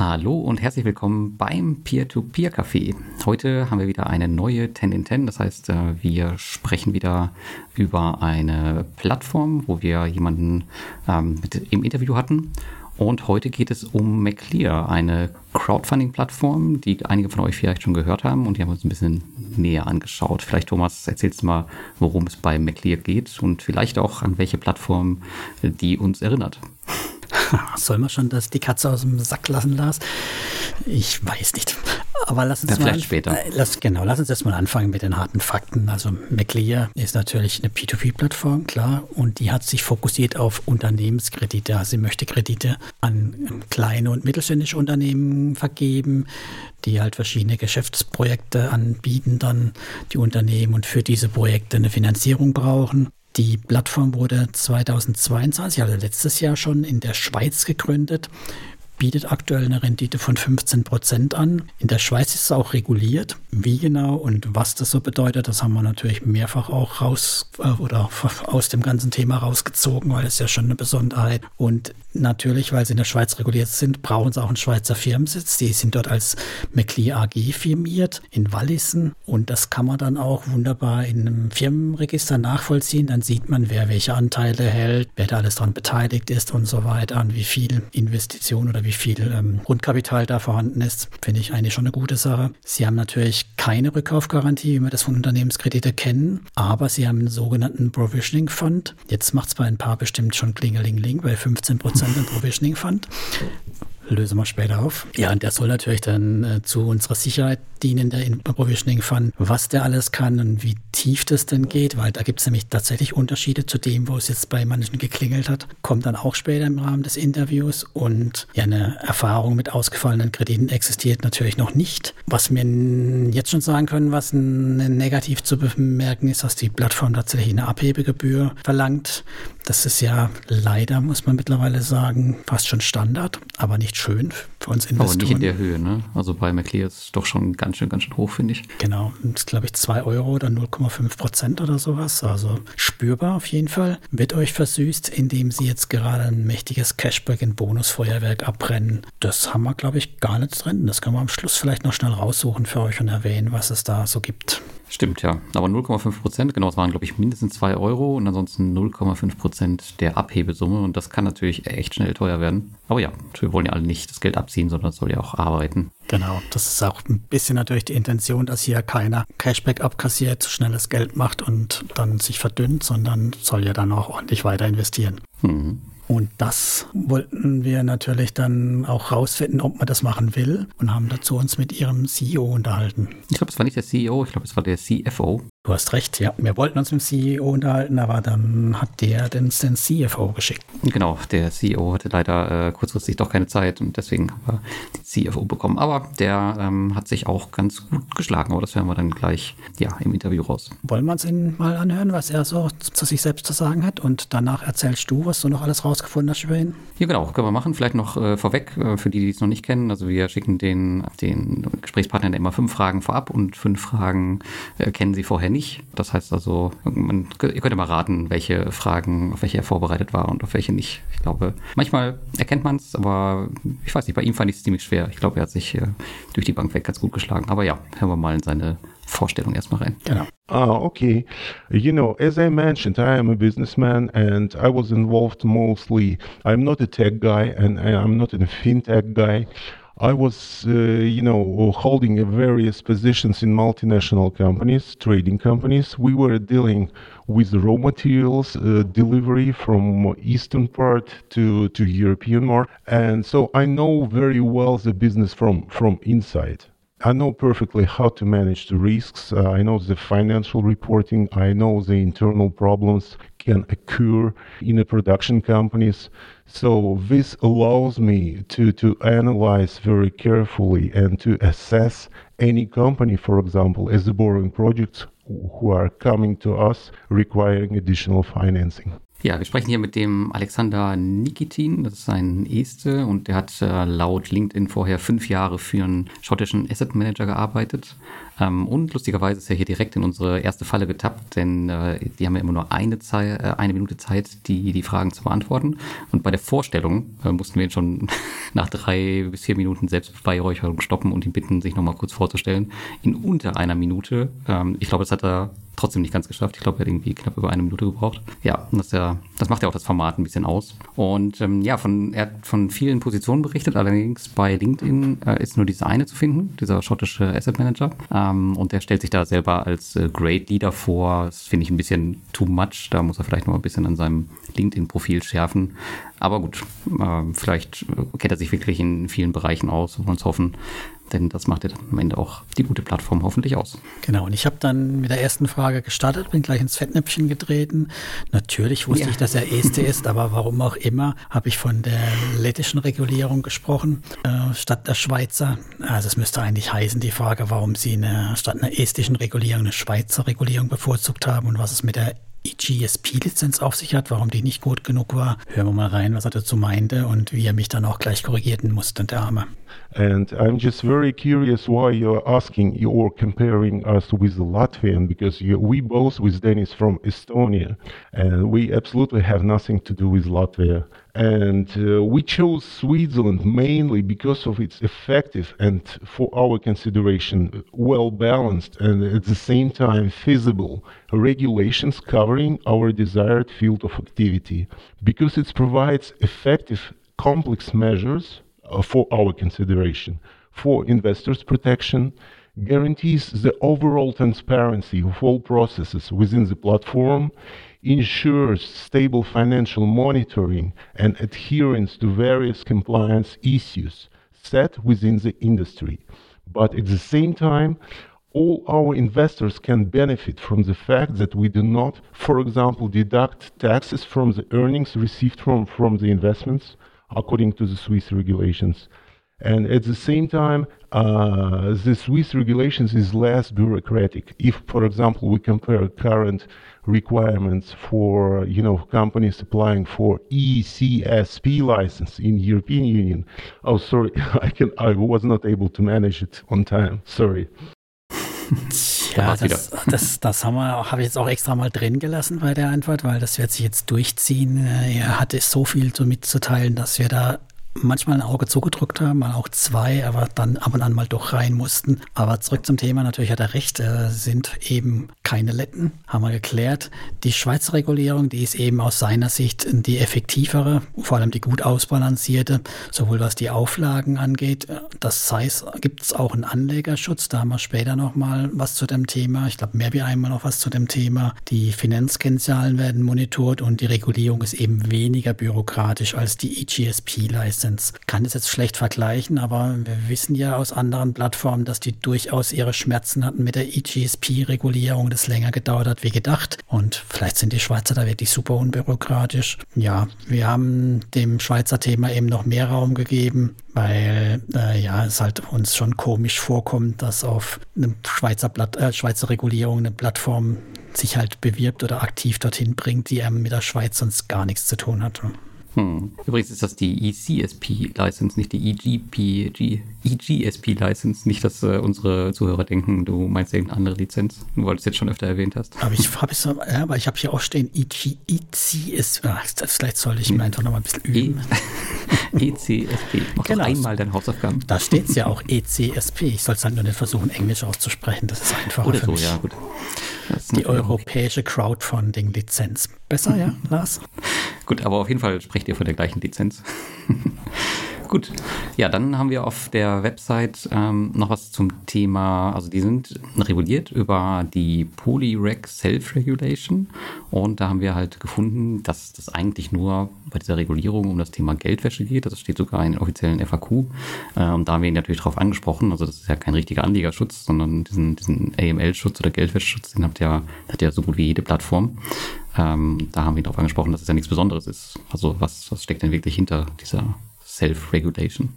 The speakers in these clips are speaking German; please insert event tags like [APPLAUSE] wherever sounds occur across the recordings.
Hallo und herzlich willkommen beim Peer-to-Peer-Café. Heute haben wir wieder eine neue 10 in 10. Das heißt, äh, wir sprechen wieder über eine Plattform, wo wir jemanden ähm, mit im Interview hatten. Und heute geht es um McClear, eine Crowdfunding-Plattform, die einige von euch vielleicht schon gehört haben und die haben wir uns ein bisschen näher angeschaut. Vielleicht, Thomas, erzählst du mal, worum es bei McClear geht und vielleicht auch an welche Plattform die uns erinnert. [LAUGHS] Soll man schon das, die Katze aus dem Sack lassen, Lars? Ich weiß nicht. Aber lass uns ja, mal vielleicht später. Äh, lass, genau, lass uns jetzt mal anfangen mit den harten Fakten. Also McLear ist natürlich eine P2P-Plattform, klar, und die hat sich fokussiert auf Unternehmenskredite. Also sie möchte Kredite an kleine und mittelständische Unternehmen vergeben, die halt verschiedene Geschäftsprojekte anbieten, dann die Unternehmen und für diese Projekte eine Finanzierung brauchen. Die Plattform wurde 2022, also letztes Jahr schon in der Schweiz gegründet bietet aktuell eine Rendite von 15 Prozent an. In der Schweiz ist es auch reguliert. Wie genau und was das so bedeutet, das haben wir natürlich mehrfach auch raus äh, oder aus dem ganzen Thema rausgezogen, weil es ja schon eine Besonderheit. Und natürlich, weil sie in der Schweiz reguliert sind, brauchen sie auch einen Schweizer Firmensitz. Die sind dort als McLean AG firmiert in Wallissen und das kann man dann auch wunderbar in einem Firmenregister nachvollziehen. Dann sieht man, wer welche Anteile hält, wer da alles daran beteiligt ist und so weiter, an wie viel Investition oder wie wie viel ähm, Grundkapital da vorhanden ist, finde ich eigentlich schon eine gute Sache. Sie haben natürlich keine Rückkaufgarantie, wie wir das von Unternehmenskredite kennen, aber sie haben einen sogenannten Provisioning Fund. Jetzt macht es bei ein paar bestimmt schon Klingelingling, bei 15 Prozent ein Provisioning Fund lösen wir später auf. Ja, und der soll natürlich dann äh, zu unserer Sicherheit dienen, der Provisioning Fund, was der alles kann und wie tief das denn geht, weil da gibt es nämlich tatsächlich Unterschiede zu dem, wo es jetzt bei manchen geklingelt hat. Kommt dann auch später im Rahmen des Interviews und ja, eine Erfahrung mit ausgefallenen Krediten existiert natürlich noch nicht. Was wir jetzt schon sagen können, was negativ zu bemerken ist, dass die Plattform tatsächlich eine Abhebegebühr verlangt. Das ist ja leider, muss man mittlerweile sagen, fast schon Standard, aber nicht schön für uns Investoren. Aber nicht in der Höhe, ne? Also bei McLear ist es doch schon ganz schön, ganz schön hoch, finde ich. Genau, das ist glaube ich 2 Euro oder 0,5 Prozent oder sowas. Also spürbar auf jeden Fall. Wird euch versüßt, indem sie jetzt gerade ein mächtiges Cashback in Bonusfeuerwerk abbrennen. Das haben wir, glaube ich, gar nicht drin. Das können wir am Schluss vielleicht noch schnell raussuchen für euch und erwähnen, was es da so gibt. Stimmt, ja. Aber 0,5 Prozent, genau, es waren, glaube ich, mindestens 2 Euro und ansonsten 0,5 Prozent der Abhebesumme. Und das kann natürlich echt schnell teuer werden. Aber ja, wir wollen ja alle nicht das Geld abziehen, sondern es soll ja auch arbeiten. Genau, das ist auch ein bisschen natürlich die Intention, dass hier keiner Cashback abkassiert, schnelles Geld macht und dann sich verdünnt, sondern soll ja dann auch ordentlich weiter investieren. Mhm. Und das wollten wir natürlich dann auch rausfinden, ob man das machen will und haben dazu uns mit ihrem CEO unterhalten. Ich glaube, es war nicht der CEO, ich glaube, es war der CFO. Du hast recht, ja. Wir wollten uns mit dem CEO unterhalten, aber dann hat der den, den CFO geschickt. Genau, der CEO hatte leider äh, kurzfristig doch keine Zeit und deswegen haben wir den CFO bekommen. Aber der ähm, hat sich auch ganz gut geschlagen, aber das werden wir dann gleich ja, im Interview raus. Wollen wir uns ihn mal anhören, was er so zu sich selbst zu sagen hat und danach erzählst du, was du noch alles rausgefunden hast über ihn? Ja, genau, können wir machen. Vielleicht noch äh, vorweg, äh, für die, die es noch nicht kennen. Also wir schicken den, den Gesprächspartnern immer fünf Fragen vorab und fünf Fragen äh, kennen sie vorher nicht. Das heißt also, man, ihr könnt immer raten, welche Fragen, auf welche er vorbereitet war und auf welche nicht. Ich glaube, manchmal erkennt man es, aber ich weiß nicht, bei ihm fand ich es ziemlich schwer. Ich glaube, er hat sich äh, durch die Bank weg ganz gut geschlagen. Aber ja, hören wir mal in seine Vorstellung erstmal rein. Genau. Ah, okay. You know, as I mentioned, I am a businessman and I was involved mostly. I'm not a tech guy and I'm not a fintech guy. I was, uh, you know, holding various positions in multinational companies, trading companies. We were dealing with raw materials uh, delivery from eastern part to to European market, and so I know very well the business from from inside. I know perfectly how to manage the risks. Uh, I know the financial reporting. I know the internal problems can occur in the production companies. So this allows me to, to analyze very carefully and to assess any company, for example, as borrowing projects who are coming to us requiring additional financing. Ja, wir sprechen hier mit dem Alexander Nikitin, das ist ein Este und der hat äh, laut LinkedIn vorher fünf Jahre für einen schottischen Asset Manager gearbeitet. Ähm, und lustigerweise ist er hier direkt in unsere erste Falle getappt, denn äh, die haben ja immer nur eine, Zeit, äh, eine Minute Zeit, die, die Fragen zu beantworten. Und bei der Vorstellung äh, mussten wir ihn schon [LAUGHS] nach drei bis vier Minuten Selbstbeweihräucherung stoppen und ihn bitten, sich nochmal kurz vorzustellen. In unter einer Minute. Ähm, ich glaube, das hat er trotzdem nicht ganz geschafft. Ich glaube, er hat irgendwie knapp über eine Minute gebraucht. Ja, das, ja, das macht ja auch das Format ein bisschen aus. Und ähm, ja, von, er hat von vielen Positionen berichtet, allerdings bei LinkedIn äh, ist nur diese eine zu finden, dieser schottische Asset Manager. Ähm, und der stellt sich da selber als äh, Great Leader vor. Das finde ich ein bisschen too much. Da muss er vielleicht noch ein bisschen an seinem LinkedIn-Profil schärfen. Aber gut, äh, vielleicht kennt er sich wirklich in vielen Bereichen aus. Wir uns hoffen, denn das macht ja am Ende auch die gute Plattform hoffentlich aus. Genau, und ich habe dann mit der ersten Frage gestartet, bin gleich ins Fettnäpfchen getreten. Natürlich wusste ja. ich, dass er Este ist, [LAUGHS] aber warum auch immer, habe ich von der lettischen Regulierung gesprochen, äh, statt der Schweizer. Also es müsste eigentlich heißen, die Frage, warum sie eine, statt einer estischen Regulierung eine Schweizer Regulierung bevorzugt haben und was es mit der GSP-Lizenz auf sich hat, warum die nicht gut genug war. Hören wir mal rein, was er dazu meinte und wie er mich dann auch gleich korrigieren musste, der Arme. And I'm just very curious why you're asking, you're comparing us with Latvian, because you, we both with Dennis from Estonia, and we absolutely have nothing to do with Latvia. And uh, we chose Switzerland mainly because of its effective and, for our consideration, well balanced and at the same time feasible regulations covering our desired field of activity, because it provides effective, complex measures uh, for our consideration. For investors' protection, guarantees the overall transparency of all processes within the platform, ensures stable financial monitoring and adherence to various compliance issues set within the industry. But at the same time, all our investors can benefit from the fact that we do not, for example, deduct taxes from the earnings received from, from the investments according to the Swiss regulations. And at the same time, uh, the Swiss regulations is less bureaucratic. If, for example, we compare current requirements for you know companies applying for ECSP license in European Union, oh sorry, [LAUGHS] I can I was not able to manage it on time. Sorry. [LAUGHS] Ja, das, das, das haben wir, habe ich jetzt auch extra mal drin gelassen bei der Antwort, weil das wird sich jetzt durchziehen. Er hatte so viel so mitzuteilen, dass wir da manchmal ein Auge zugedrückt haben, mal auch zwei, aber dann ab und an mal doch rein mussten. Aber zurück zum Thema, natürlich hat er recht, äh, sind eben keine Letten, haben wir geklärt. Die Schweizer Regulierung, die ist eben aus seiner Sicht die effektivere, vor allem die gut ausbalancierte, sowohl was die Auflagen angeht. Das heißt, gibt es auch einen Anlegerschutz, da haben wir später nochmal was zu dem Thema. Ich glaube, mehr wie einmal noch was zu dem Thema. Die Finanzkennzahlen werden monitort und die Regulierung ist eben weniger bürokratisch als die EGSP-Leistung. Lizenz. Kann das jetzt schlecht vergleichen, aber wir wissen ja aus anderen Plattformen, dass die durchaus ihre Schmerzen hatten mit der EGSP-Regulierung, das länger gedauert hat wie gedacht. Und vielleicht sind die Schweizer da wirklich super unbürokratisch. Ja, wir haben dem Schweizer Thema eben noch mehr Raum gegeben, weil äh, ja, es halt uns schon komisch vorkommt, dass auf eine Schweizer, Blatt, äh, Schweizer Regulierung eine Plattform sich halt bewirbt oder aktiv dorthin bringt, die mit der Schweiz sonst gar nichts zu tun hat. Hm. Übrigens ist das die ECSP-License, nicht die EGP, EGSP-License. Nicht, dass äh, unsere Zuhörer denken, du meinst irgendeine andere Lizenz, nur weil du es jetzt schon öfter erwähnt hast. Aber ich habe ja, aber ich habe hier auch stehen EG, ECSP. Ah, vielleicht sollte ich mir einfach noch mal ein bisschen üben. [LAUGHS] E ECSP. Mach genau. einmal deine Hausaufgaben. Da steht es ja auch ECSP. Ich soll es halt nur nicht versuchen, Englisch auszusprechen. Das ist einfacher Oder so, mich. ja, gut. Die europäische Crowdfunding-Lizenz. Besser, ja, Lars? Gut, aber auf jeden Fall sprecht ihr von der gleichen Lizenz. [LAUGHS] Gut, ja, dann haben wir auf der Website ähm, noch was zum Thema, also die sind reguliert über die Polyreg Self-Regulation und da haben wir halt gefunden, dass das eigentlich nur bei dieser Regulierung um das Thema Geldwäsche geht. Das steht sogar in den offiziellen FAQ. Ähm, da haben wir ihn natürlich darauf angesprochen, also das ist ja kein richtiger Anlegerschutz, sondern diesen, diesen AML-Schutz oder Geldwäscheschutz, den habt ja, hat ja so gut wie jede Plattform. Ähm, da haben wir ihn darauf angesprochen, dass es ja nichts Besonderes ist. Also was, was steckt denn wirklich hinter dieser Self-Regulation?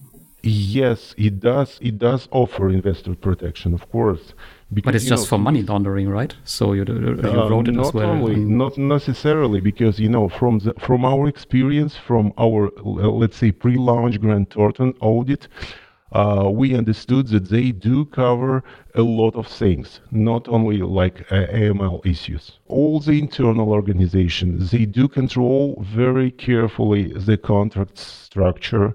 Yes, it does. It does offer investor protection, of course. Because, but it's just know, for money laundering, right? So you, you uh, wrote it as well. Only, not necessarily, because you know from the, from our experience, from our let's say pre-launch Grant Thornton audit, uh, we understood that they do cover a lot of things, not only like uh, AML issues. All the internal organizations they do control very carefully the contract structure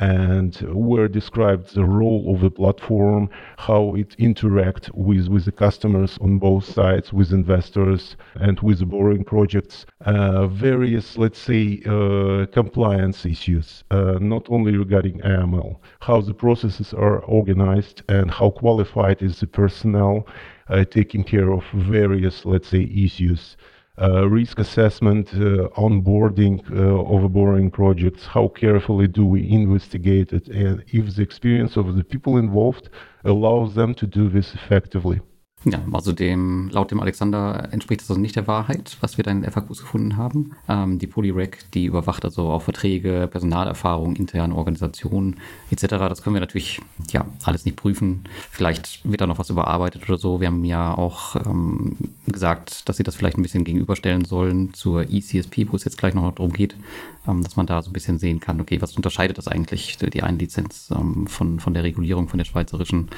and where described the role of the platform, how it interacts with, with the customers on both sides, with investors and with the borrowing projects, uh, various, let's say, uh, compliance issues, uh, not only regarding AML, how the processes are organized and how qualified is the personnel uh, taking care of various, let's say, issues uh, risk assessment, uh, onboarding uh, of borrowing projects, how carefully do we investigate it, and if the experience of the people involved allows them to do this effectively. Ja, also dem, laut dem Alexander entspricht das also nicht der Wahrheit, was wir da in den FAQs gefunden haben. Ähm, die Polyrec, die überwacht also auch Verträge, Personalerfahrung, interne Organisationen etc. Das können wir natürlich ja alles nicht prüfen. Vielleicht wird da noch was überarbeitet oder so. Wir haben ja auch ähm, gesagt, dass sie das vielleicht ein bisschen gegenüberstellen sollen zur ECSP, wo es jetzt gleich noch darum geht, dass man da so ein bisschen sehen kann, okay, was unterscheidet das eigentlich, die eine Lizenz ähm, von, von der Regulierung, von der schweizerischen.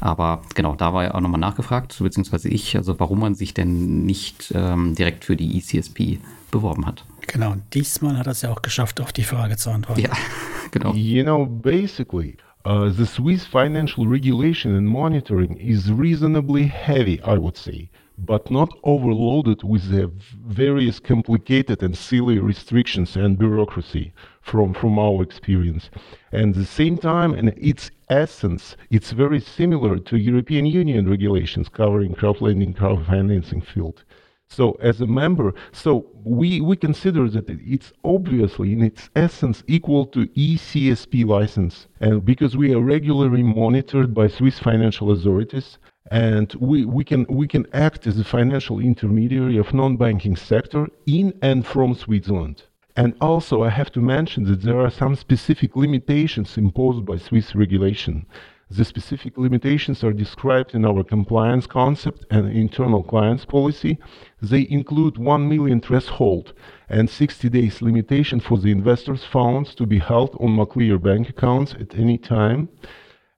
Aber genau, da war ja auch nochmal nachgefragt, beziehungsweise ich, also warum man sich denn nicht ähm, direkt für die ECSP beworben hat. Genau, diesmal hat er es ja auch geschafft, auf die Frage zu antworten. Ja, [LAUGHS] genau. You know, basically, uh, the Swiss financial regulation and monitoring is reasonably heavy, I would say. but not overloaded with the various complicated and silly restrictions and bureaucracy from, from our experience. And at the same time, in its essence, it's very similar to European Union regulations covering crowdlending, crowdfinancing field. So as a member, so we, we consider that it's obviously in its essence equal to ECSP license. And because we are regularly monitored by Swiss financial authorities, and we, we can we can act as a financial intermediary of non-banking sector in and from Switzerland. And also, I have to mention that there are some specific limitations imposed by Swiss regulation. The specific limitations are described in our compliance concept and internal clients policy. They include 1 million threshold and 60 days limitation for the investors' funds to be held on McClear bank accounts at any time.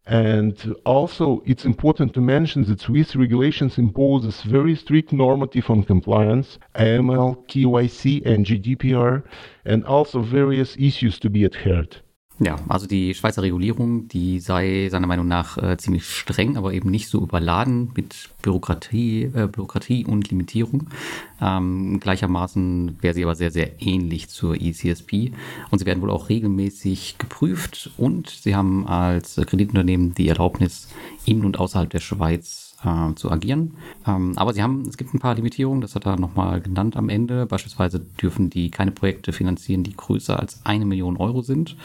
And also, it's important to mention that Swiss regulations imposes very strict normative on compliance, AML, KYC, and GDPR, and also various issues to be adhered. Ja, also die Schweizer Regulierung, die sei seiner Meinung nach äh, ziemlich streng, aber eben nicht so überladen mit Bürokratie, äh, Bürokratie und Limitierung. Ähm, gleichermaßen wäre sie aber sehr, sehr ähnlich zur ECSP und sie werden wohl auch regelmäßig geprüft und sie haben als Kreditunternehmen die Erlaubnis, in und außerhalb der Schweiz äh, zu agieren. Ähm, aber sie haben, es gibt ein paar Limitierungen, das hat er nochmal genannt am Ende. Beispielsweise dürfen die keine Projekte finanzieren, die größer als eine Million Euro sind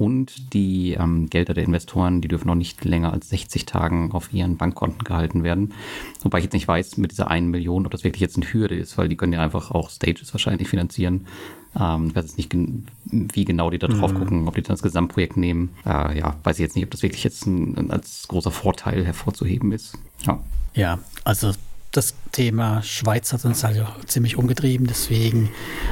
und die ähm, Gelder der Investoren, die dürfen noch nicht länger als 60 Tagen auf ihren Bankkonten gehalten werden. Wobei ich jetzt nicht weiß mit dieser einen Million, ob das wirklich jetzt eine Hürde ist, weil die können ja einfach auch Stages wahrscheinlich finanzieren. Ähm, ich weiß jetzt nicht, wie genau die da drauf mhm. gucken, ob die dann das Gesamtprojekt nehmen. Äh, ja, weiß ich jetzt nicht, ob das wirklich jetzt ein, als großer Vorteil hervorzuheben ist. Ja, ja also das Thema Schweiz hat uns halt auch ziemlich umgetrieben. Deswegen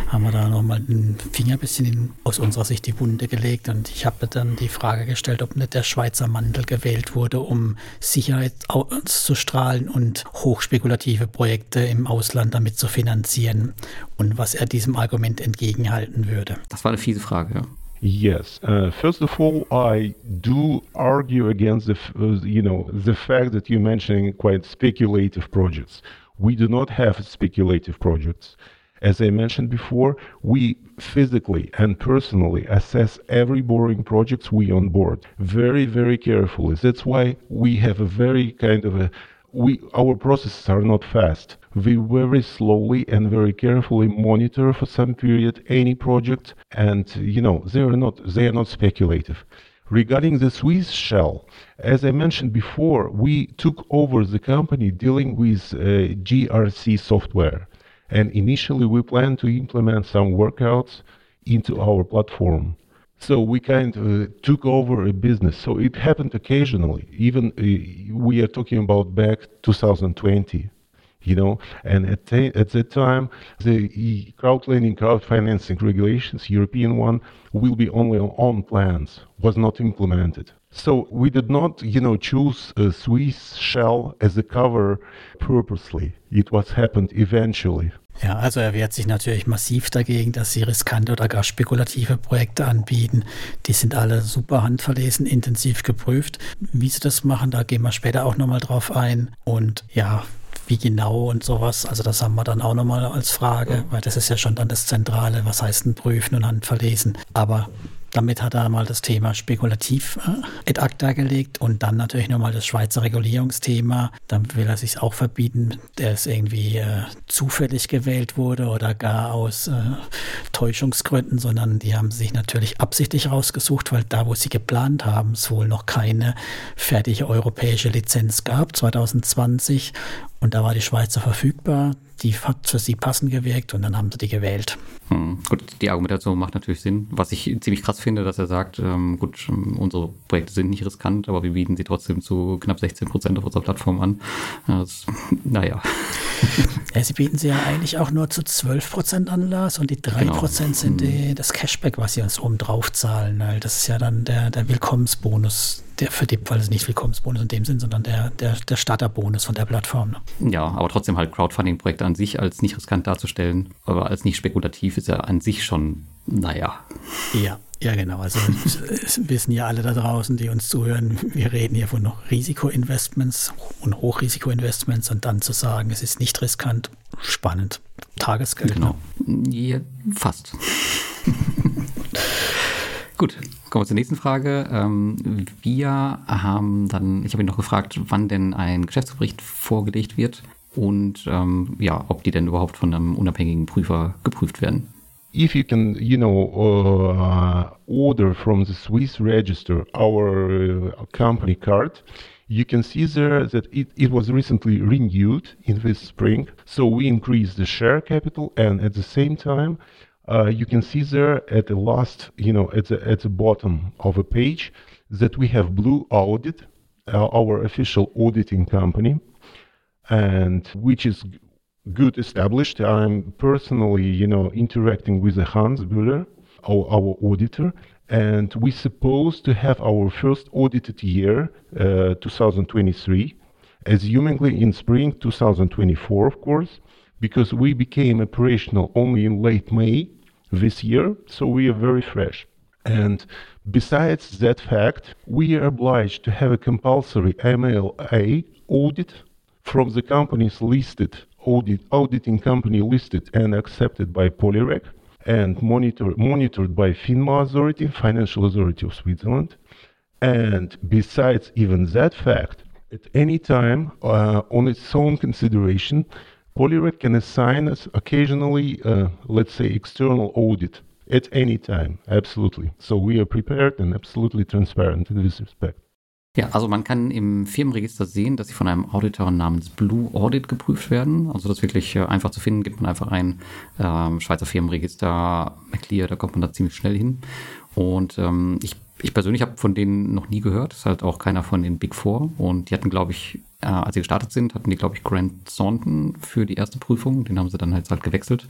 haben wir da nochmal den Finger ein bisschen in, aus unserer Sicht die Wunde gelegt. Und ich habe dann die Frage gestellt, ob nicht der Schweizer Mandel gewählt wurde, um Sicherheit auszustrahlen und hochspekulative Projekte im Ausland damit zu finanzieren. Und was er diesem Argument entgegenhalten würde. Das war eine fiese Frage, ja. Yes. Uh, first of all, I do argue against the, uh, you know, the fact that you're mentioning quite speculative projects. We do not have speculative projects. As I mentioned before, we physically and personally assess every borrowing projects we onboard very, very carefully. That's why we have a very kind of a we our processes are not fast. We very slowly and very carefully monitor for some period any project, and you know they are not they are not speculative. Regarding the Swiss shell, as I mentioned before, we took over the company dealing with uh, GRC software, and initially we planned to implement some workouts into our platform. So we kind of uh, took over a business. So it happened occasionally. Even uh, we are talking about back 2020, you know. And at the, at that time, the crowd lending, crowd financing regulations, European one, will be only on plans, was not implemented. So we did not, you know, choose a Swiss shell as a cover purposely. It was happened eventually. Ja, also er wehrt sich natürlich massiv dagegen, dass sie riskante oder gar spekulative Projekte anbieten. Die sind alle super handverlesen, intensiv geprüft. Wie sie das machen, da gehen wir später auch nochmal drauf ein. Und ja, wie genau und sowas, also das haben wir dann auch nochmal als Frage, weil das ist ja schon dann das Zentrale, was heißt denn prüfen und handverlesen. Aber damit hat er mal das Thema spekulativ äh, ad acta gelegt und dann natürlich nochmal das Schweizer Regulierungsthema. Dann will er sich auch verbieten, der es irgendwie äh, zufällig gewählt wurde oder gar aus äh, Täuschungsgründen, sondern die haben sich natürlich absichtlich rausgesucht, weil da, wo sie geplant haben, es wohl noch keine fertige europäische Lizenz gab, 2020. Und da war die Schweizer verfügbar die hat für sie passend gewirkt und dann haben sie die gewählt. Hm, gut, die Argumentation macht natürlich Sinn. Was ich ziemlich krass finde, dass er sagt, ähm, gut, ähm, unsere Projekte sind nicht riskant, aber wir bieten sie trotzdem zu knapp 16 Prozent auf unserer Plattform an. Das, naja. [LAUGHS] Ja, sie bieten sie ja eigentlich auch nur zu 12 Prozent an, Lars, und die 3 genau. Prozent sind hm. die, das Cashback, was sie uns oben drauf zahlen. Das ist ja dann der, der Willkommensbonus, der für die, weil es nicht Willkommensbonus in dem Sinn, sondern der, der, der Starterbonus von der Plattform. Ne? Ja, aber trotzdem halt Crowdfunding-Projekte an sich als nicht riskant darzustellen, aber als nicht spekulativ ist ja an sich schon, naja. Ja, ja, genau. Also [LAUGHS] wissen ja alle da draußen, die uns zuhören, wir reden hier von noch Risikoinvestments und Hochrisikoinvestments und dann zu sagen, es ist nicht riskant, spannend. Tagesgeld. Genau. Ja, fast. [LAUGHS] Gut, kommen wir zur nächsten Frage. Ähm, wir haben dann, ich habe ihn noch gefragt, wann denn ein Geschäftsbericht vorgelegt wird und ähm, ja, ob die denn überhaupt von einem unabhängigen Prüfer geprüft werden. If you can, you know, uh, order from the Swiss register our uh, company card, you can see there that it, it was recently renewed in this spring. So we increased the share capital and at the same time uh, you can see there at the last, you know, at the, at the bottom of a page that we have Blue Audit, uh, our official auditing company, and which is good established. I'm personally, you know, interacting with Hans Bühler, our, our auditor, and we supposed to have our first audited year, uh, 2023, assumingly in spring 2024, of course, because we became operational only in late May this year, so we are very fresh. And besides that fact, we are obliged to have a compulsory MLA audit from the companies listed, audit, auditing company listed and accepted by Polyrec and monitor, monitored by FINMA Authority, Financial Authority of Switzerland. And besides even that fact, at any time, uh, on its own consideration, Polyrec can assign us occasionally, uh, let's say, external audit at any time. Absolutely. So we are prepared and absolutely transparent in this respect. Ja, also man kann im Firmenregister sehen, dass sie von einem Auditor namens Blue Audit geprüft werden. Also das ist wirklich äh, einfach zu finden, gibt man einfach ein ähm, Schweizer Firmenregister McLear, da kommt man da ziemlich schnell hin. Und ähm, ich ich persönlich habe von denen noch nie gehört. Ist halt auch keiner von den Big Four. Und die hatten, glaube ich, äh, als sie gestartet sind, hatten die, glaube ich, Grant Thornton für die erste Prüfung. Den haben sie dann halt, halt gewechselt.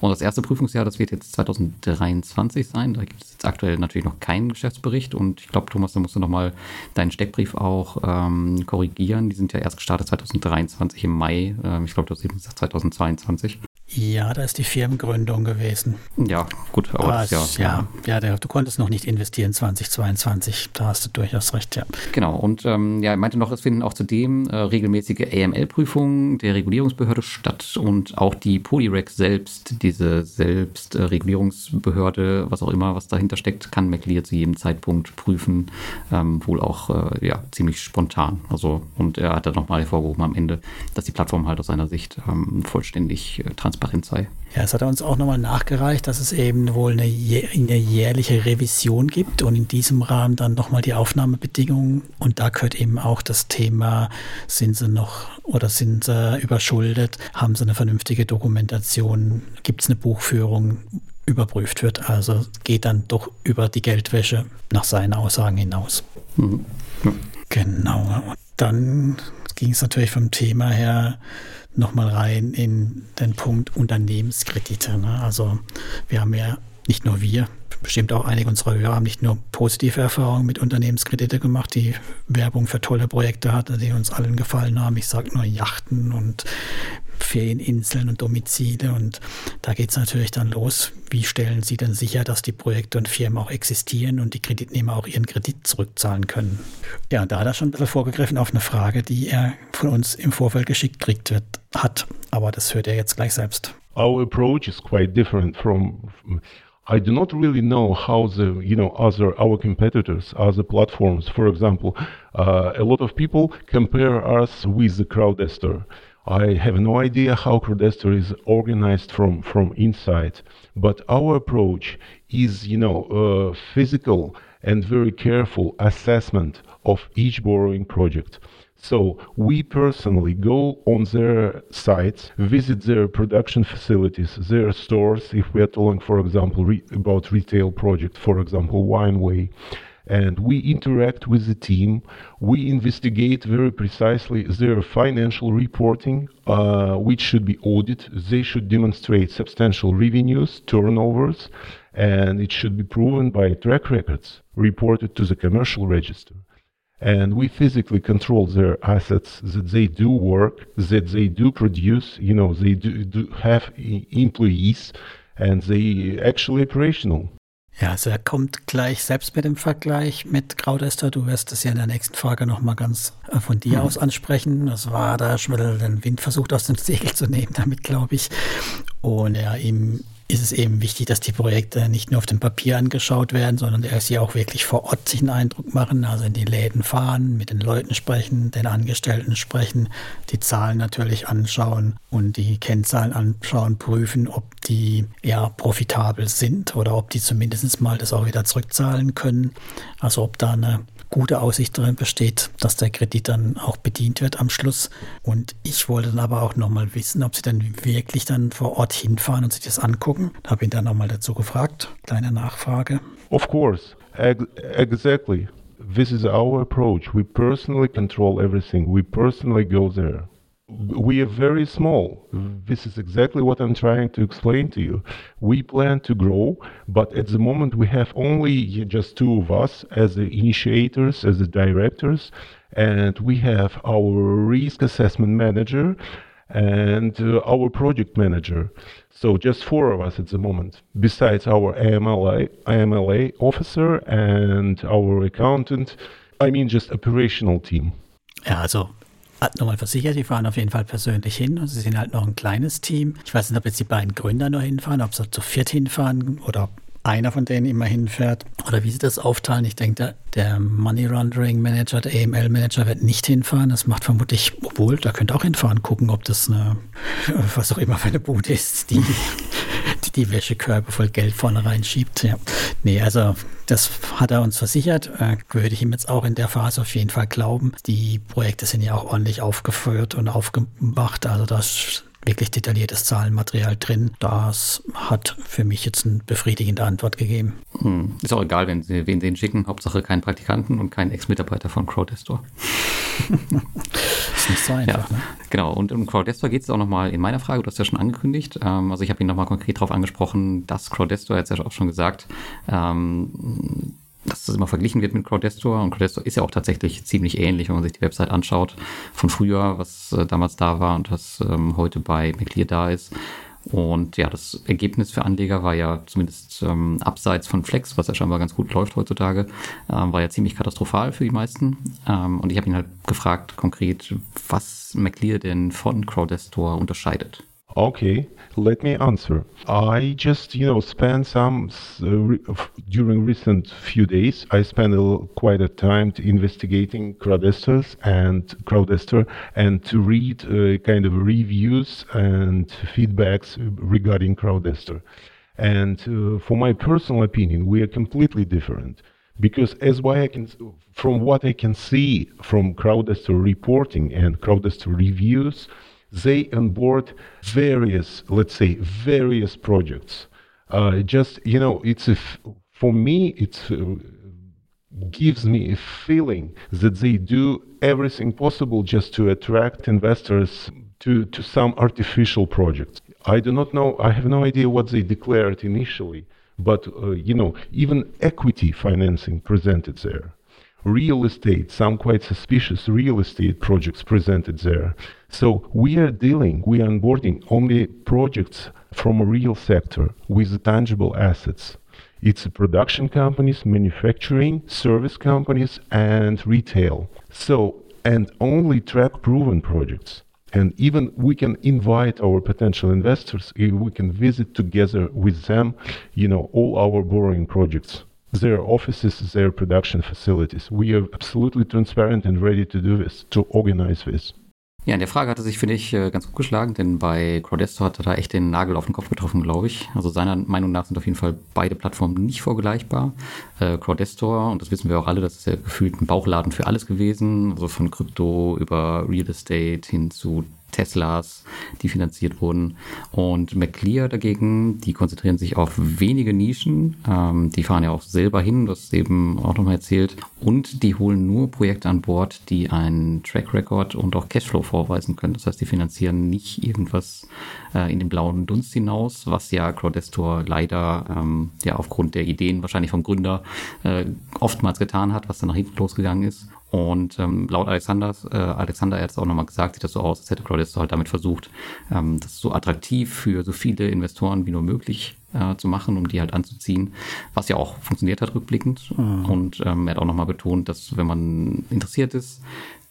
Und das erste Prüfungsjahr, das wird jetzt 2023 sein. Da gibt es jetzt aktuell natürlich noch keinen Geschäftsbericht. Und ich glaube, Thomas, da musst du nochmal deinen Steckbrief auch ähm, korrigieren. Die sind ja erst gestartet 2023 im Mai. Ähm, ich glaube, du hast eben gesagt 2022. Ja, da ist die Firmengründung gewesen. Ja, gut, aber, das, ja, ja, ja der, du konntest noch nicht investieren 2022. Da hast du durchaus recht, ja. Genau, und ähm, ja, er meinte noch, es finden auch zudem äh, regelmäßige AML-Prüfungen der Regulierungsbehörde statt und auch die Polyrec selbst, diese Selbstregulierungsbehörde, äh, was auch immer, was dahinter steckt, kann McLear zu jedem Zeitpunkt prüfen, ähm, wohl auch äh, ja, ziemlich spontan. Also, und er hat dann nochmal hervorgehoben am Ende, dass die Plattform halt aus seiner Sicht ähm, vollständig äh, transparent transparent sei. Ja, es hat er uns auch nochmal nachgereicht, dass es eben wohl eine, eine, jährliche Revision gibt und in diesem Rahmen dann nochmal die Aufnahmebedingungen. Und da gehört eben auch das Thema, sind sie noch oder sind sie überschuldet, haben sie eine vernünftige Dokumentation, gibt es eine Buchführung, überprüft wird. Also geht dann doch über die Geldwäsche nach seinen Aussagen hinaus. Mhm. Genau. Und dann ging es natürlich vom Thema her nochmal rein in den Punkt Unternehmenskredite. Ne? Also wir haben ja nicht nur wir, bestimmt auch einige unserer Hörer haben nicht nur positive Erfahrungen mit Unternehmenskredite gemacht, die Werbung für tolle Projekte hatten, die uns allen gefallen haben. Ich sage nur Yachten und Ferieninseln und Domizile. Und da geht es natürlich dann los. Wie stellen Sie denn sicher, dass die Projekte und Firmen auch existieren und die Kreditnehmer auch ihren Kredit zurückzahlen können? Ja, da hat er schon ein bisschen vorgegriffen auf eine Frage, die er von uns im Vorfeld geschickt kriegt wird, hat. Aber das hört er jetzt gleich selbst. Our approach is quite different from I do not really know how the you know other our competitors, other platforms, for example, uh, a lot of people compare us with the Crowdester. I have no idea how Crowdester is organized from from inside, but our approach is you know physical and very careful assessment of each borrowing project. So we personally go on their sites, visit their production facilities, their stores, if we are talking, for example, re- about retail project, for example, Wineway, and we interact with the team. We investigate very precisely their financial reporting, uh, which should be audited. They should demonstrate substantial revenues, turnovers, and it should be proven by track records reported to the commercial register and we physically control their assets that they do work that they do produce you know they do, do have employees and they actually operational Ja, also er kommt gleich selbst mit dem Vergleich mit Krautester. Du wirst es ja in der nächsten Frage nochmal ganz äh, von dir mhm. aus ansprechen. Das war da schon wieder den Wind versucht aus dem Segel zu nehmen, [LAUGHS] damit glaube ich. Und er ihm ist es eben wichtig, dass die Projekte nicht nur auf dem Papier angeschaut werden, sondern dass sie auch wirklich vor Ort sich einen Eindruck machen, also in die Läden fahren, mit den Leuten sprechen, den Angestellten sprechen, die Zahlen natürlich anschauen und die Kennzahlen anschauen, prüfen, ob die ja profitabel sind oder ob die zumindest mal das auch wieder zurückzahlen können. Also ob da eine gute Aussicht darin besteht, dass der Kredit dann auch bedient wird am Schluss. Und ich wollte dann aber auch nochmal wissen, ob Sie dann wirklich dann vor Ort hinfahren und sich das angucken. Da habe ihn dann nochmal dazu gefragt. Kleine Nachfrage. Of course, exactly. This is our approach. We personally control everything. We personally go there. We are very small. This is exactly what I'm trying to explain to you. We plan to grow, but at the moment we have only just two of us as the initiators, as the directors, and we have our risk assessment manager and uh, our project manager. So just four of us at the moment, besides our AMLA, AMLA officer and our accountant. I mean, just operational team. Ja, also hat nochmal versichert, die fahren auf jeden Fall persönlich hin. Und sie sind halt noch ein kleines Team. Ich weiß nicht, ob jetzt die beiden Gründer nur hinfahren, ob sie zu viert hinfahren oder einer von denen immer hinfährt oder wie sie das aufteilen. Ich denke, der, Money Laundering Manager, der AML Manager wird nicht hinfahren. Das macht vermutlich, obwohl, da könnte auch hinfahren, gucken, ob das eine, [LAUGHS] was auch immer für eine Bude ist, die die, Wäschekörbe voll Geld vorne reinschiebt. Ja. Nee, also das hat er uns versichert. Äh, würde ich ihm jetzt auch in der Phase auf jeden Fall glauben. Die Projekte sind ja auch ordentlich aufgeführt und aufgemacht. Also das wirklich detailliertes Zahlenmaterial drin. Das hat für mich jetzt eine befriedigende Antwort gegeben. Hm. Ist auch egal, wenn Sie, wen Sie ihn schicken. Hauptsache keinen Praktikanten und keinen Ex-Mitarbeiter von Crowdestor. [LAUGHS] ist nicht so einfach. Ja, ne? Genau, und um Crowdestor geht es auch nochmal in meiner Frage, du hast ja schon angekündigt. Ähm, also ich habe ihn nochmal konkret darauf angesprochen, dass Crowdestor, jetzt ja auch schon gesagt, ähm, dass das immer verglichen wird mit Crowdestor. Und Crowdestor ist ja auch tatsächlich ziemlich ähnlich, wenn man sich die Website anschaut von früher, was äh, damals da war und was ähm, heute bei McLear da ist. Und ja, das Ergebnis für Anleger war ja zumindest ähm, abseits von Flex, was ja scheinbar ganz gut läuft heutzutage, ähm, war ja ziemlich katastrophal für die meisten. Ähm, und ich habe ihn halt gefragt konkret, was McLear denn von Crowdestor unterscheidet. Okay, let me answer. I just, you know, spent some uh, re during recent few days. I spent a, quite a time investigating Crowdesters and Crowdester and to read uh, kind of reviews and feedbacks regarding Crowdester. And uh, for my personal opinion, we are completely different because as why I can, from what I can see from Crowdester reporting and Crowdester reviews they onboard various, let's say, various projects. Uh, just you know, it's for me, it uh, gives me a feeling that they do everything possible just to attract investors to to some artificial projects. I do not know. I have no idea what they declared initially, but uh, you know, even equity financing presented there real estate, some quite suspicious real estate projects presented there. So we are dealing, we are onboarding only projects from a real sector with tangible assets. It's production companies, manufacturing, service companies, and retail. So, and only track proven projects. And even we can invite our potential investors, eh, we can visit together with them, you know, all our borrowing projects their offices, their production facilities. We are absolutely transparent and ready to do this, to organize this. Ja, in der Frage hatte sich, finde ich, äh, ganz gut geschlagen, denn bei Crowdesto hat er da echt den Nagel auf den Kopf getroffen, glaube ich. Also seiner Meinung nach sind auf jeden Fall beide Plattformen nicht vorgleichbar. Äh, Crowdestor, und das wissen wir auch alle, das ist ja gefühlt ein Bauchladen für alles gewesen, also von Krypto über Real Estate hin zu Teslas, die finanziert wurden. Und McClear dagegen, die konzentrieren sich auf wenige Nischen. Ähm, die fahren ja auch selber hin, das ist eben auch nochmal erzählt. Und die holen nur Projekte an Bord, die einen Track Record und auch Cashflow vorweisen können. Das heißt, die finanzieren nicht irgendwas äh, in den blauen Dunst hinaus, was ja Crowdestor leider ähm, ja aufgrund der Ideen wahrscheinlich vom Gründer äh, oftmals getan hat, was dann nach hinten losgegangen ist. Und ähm, laut Alexanders, äh, Alexander hat es auch nochmal gesagt, sieht das so aus, als hätte Claudius halt damit versucht, ähm, das so attraktiv für so viele Investoren wie nur möglich äh, zu machen, um die halt anzuziehen, was ja auch funktioniert hat rückblickend. Mhm. Und ähm, er hat auch nochmal betont, dass wenn man interessiert ist,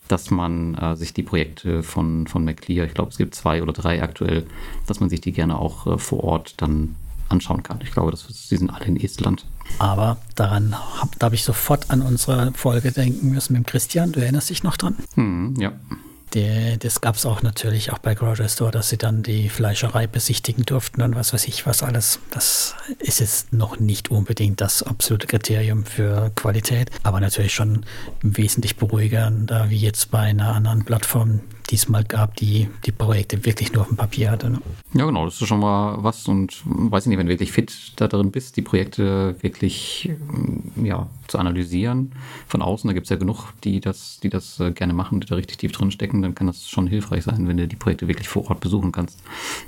dass man äh, sich die Projekte von, von McClear, ich glaube es gibt zwei oder drei aktuell, dass man sich die gerne auch äh, vor Ort dann anschauen kann. Ich glaube, das, die sind alle in Estland. Aber daran hab, da habe ich sofort an unsere Folge denken müssen mit Christian. Du erinnerst dich noch dran? Hm, ja. Die, das gab es auch natürlich auch bei Grocery Store, dass sie dann die Fleischerei besichtigen durften und was weiß ich was alles. Das ist jetzt noch nicht unbedingt das absolute Kriterium für Qualität, aber natürlich schon wesentlich beruhigender wie jetzt bei einer anderen Plattform, diesmal gab, die die Projekte wirklich nur auf dem Papier hatte. Ne? Ja, genau, das ist schon mal was und weiß ich nicht, wenn du wirklich fit da drin bist, die Projekte wirklich ähm, ja, zu analysieren von außen, da gibt es ja genug, die das, die das äh, gerne machen, die da richtig tief drin stecken, dann kann das schon hilfreich sein, wenn du die Projekte wirklich vor Ort besuchen kannst.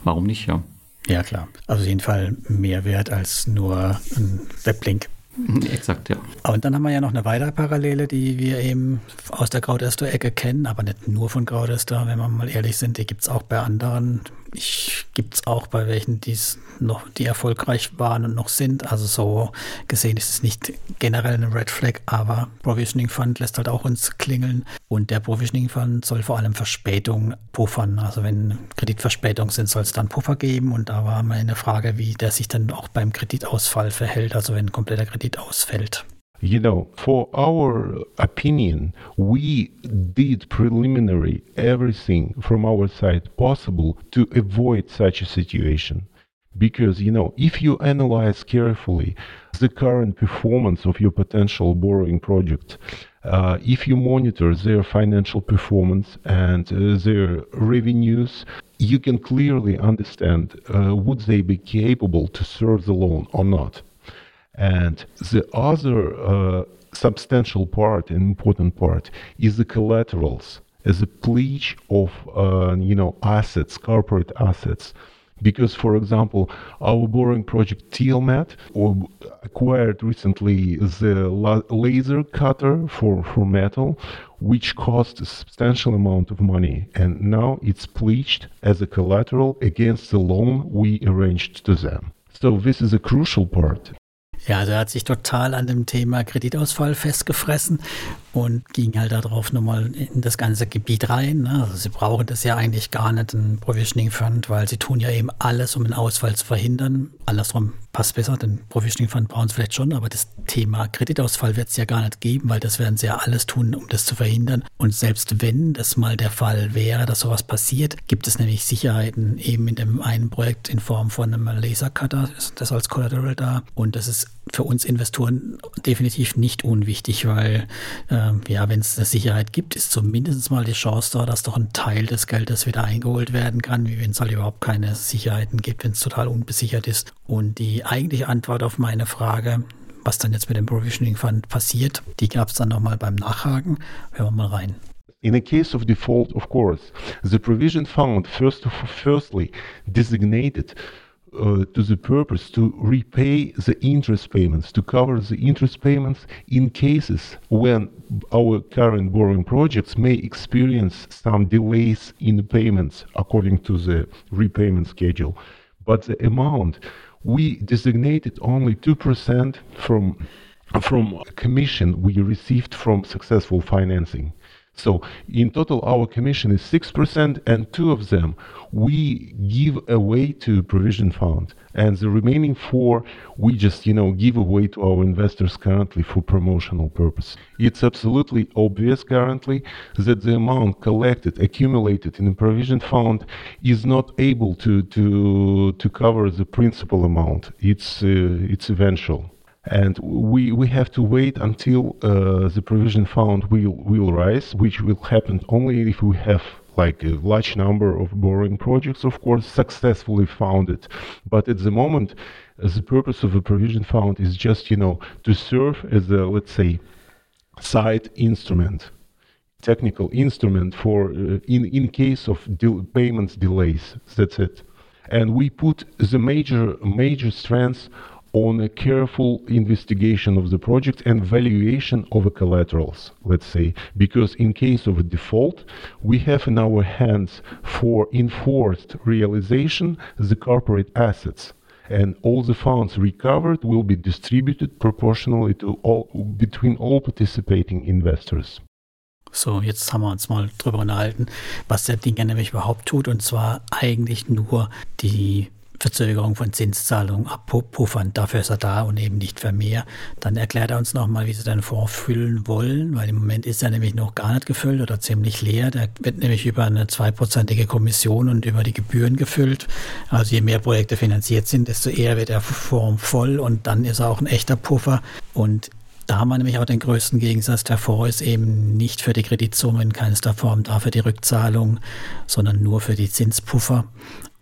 Warum nicht, ja? Ja, klar. Also auf jeden Fall mehr wert als nur ein Weblink. [LAUGHS] Exakt, ja. Und dann haben wir ja noch eine weitere Parallele, die wir eben aus der Krautester-Ecke kennen, aber nicht nur von Krautester, wenn wir mal ehrlich sind, die gibt es auch bei anderen gibt es auch bei welchen, die's noch, die erfolgreich waren und noch sind. Also so gesehen ist es nicht generell eine Red Flag, aber Provisioning Fund lässt halt auch uns klingeln. Und der Provisioning Fund soll vor allem Verspätung puffern. Also wenn Kreditverspätungen sind, soll es dann Puffer geben. Und da war meine Frage, wie der sich dann auch beim Kreditausfall verhält, also wenn ein kompletter Kredit ausfällt. You know, for our opinion, we did preliminary everything from our side possible to avoid such a situation. Because, you know, if you analyze carefully the current performance of your potential borrowing project, uh, if you monitor their financial performance and uh, their revenues, you can clearly understand uh, would they be capable to serve the loan or not. And the other uh, substantial part and important part is the collaterals as a pledge of uh, you know assets, corporate assets. Because, for example, our borrowing project Tealmat acquired recently the laser cutter for, for metal, which cost a substantial amount of money. And now it's pledged as a collateral against the loan we arranged to them. So this is a crucial part. Ja, also er hat sich total an dem Thema Kreditausfall festgefressen und ging halt darauf nochmal in das ganze Gebiet rein. Ne? Also sie brauchen das ja eigentlich gar nicht, ein Provisioning Fund, weil sie tun ja eben alles, um einen Ausfall zu verhindern. Andersrum passt besser, den Provisioning Fund brauchen sie vielleicht schon, aber das Thema Kreditausfall wird es ja gar nicht geben, weil das werden sie ja alles tun, um das zu verhindern. Und selbst wenn das mal der Fall wäre, dass sowas passiert, gibt es nämlich Sicherheiten eben in dem einen Projekt in Form von einem Lasercutter, das als Collateral da. Und das ist für uns Investoren definitiv nicht unwichtig, weil äh, ja, wenn es eine Sicherheit gibt, ist zumindest mal die Chance da, dass doch ein Teil des Geldes wieder eingeholt werden kann, wie wenn es halt überhaupt keine Sicherheiten gibt, wenn es total unbesichert ist. Und die eigentliche Antwort auf meine Frage, was dann jetzt mit dem Provisioning Fund passiert, die gab es dann nochmal beim Nachhaken. Hören wir mal rein. In a case of default, of course, the provision fund first firstly designated uh, to the purpose to repay the interest payments, to cover the interest payments in cases when our current borrowing projects may experience some delays in payments according to the repayment schedule. But the amount we designated only 2% from from commission we received from successful financing. So in total, our commission is 6%, and two of them we give away to provision fund. And the remaining four, we just, you know, give away to our investors currently for promotional purpose. It's absolutely obvious currently that the amount collected, accumulated in the provision fund is not able to, to, to cover the principal amount. It's, uh, it's eventual and we we have to wait until uh, the provision fund will will rise, which will happen only if we have like a large number of borrowing projects, of course, successfully funded. But at the moment, uh, the purpose of a provision fund is just you know to serve as a let's say side instrument technical instrument for uh, in in case of de- payments delays that's it and we put the major major strengths on a careful investigation of the project and valuation of the collaterals, let's say, because in case of a default, we have in our hands for enforced realization the corporate assets. And all the funds recovered will be distributed proportionally to all, between all participating investors. So, jetzt haben wir uns mal drüber unterhalten, was der Ding nämlich überhaupt tut, und zwar eigentlich nur die Verzögerung von Zinszahlungen abpuffern. Dafür ist er da und eben nicht für mehr. Dann erklärt er uns nochmal, wie sie den Fonds füllen wollen, weil im Moment ist er nämlich noch gar nicht gefüllt oder ziemlich leer. Der wird nämlich über eine zweiprozentige Kommission und über die Gebühren gefüllt. Also je mehr Projekte finanziert sind, desto eher wird der Fonds voll und dann ist er auch ein echter Puffer. Und da haben wir nämlich auch den größten Gegensatz. Der Fonds ist eben nicht für die Kreditsumme in keinster Form da für die Rückzahlung, sondern nur für die Zinspuffer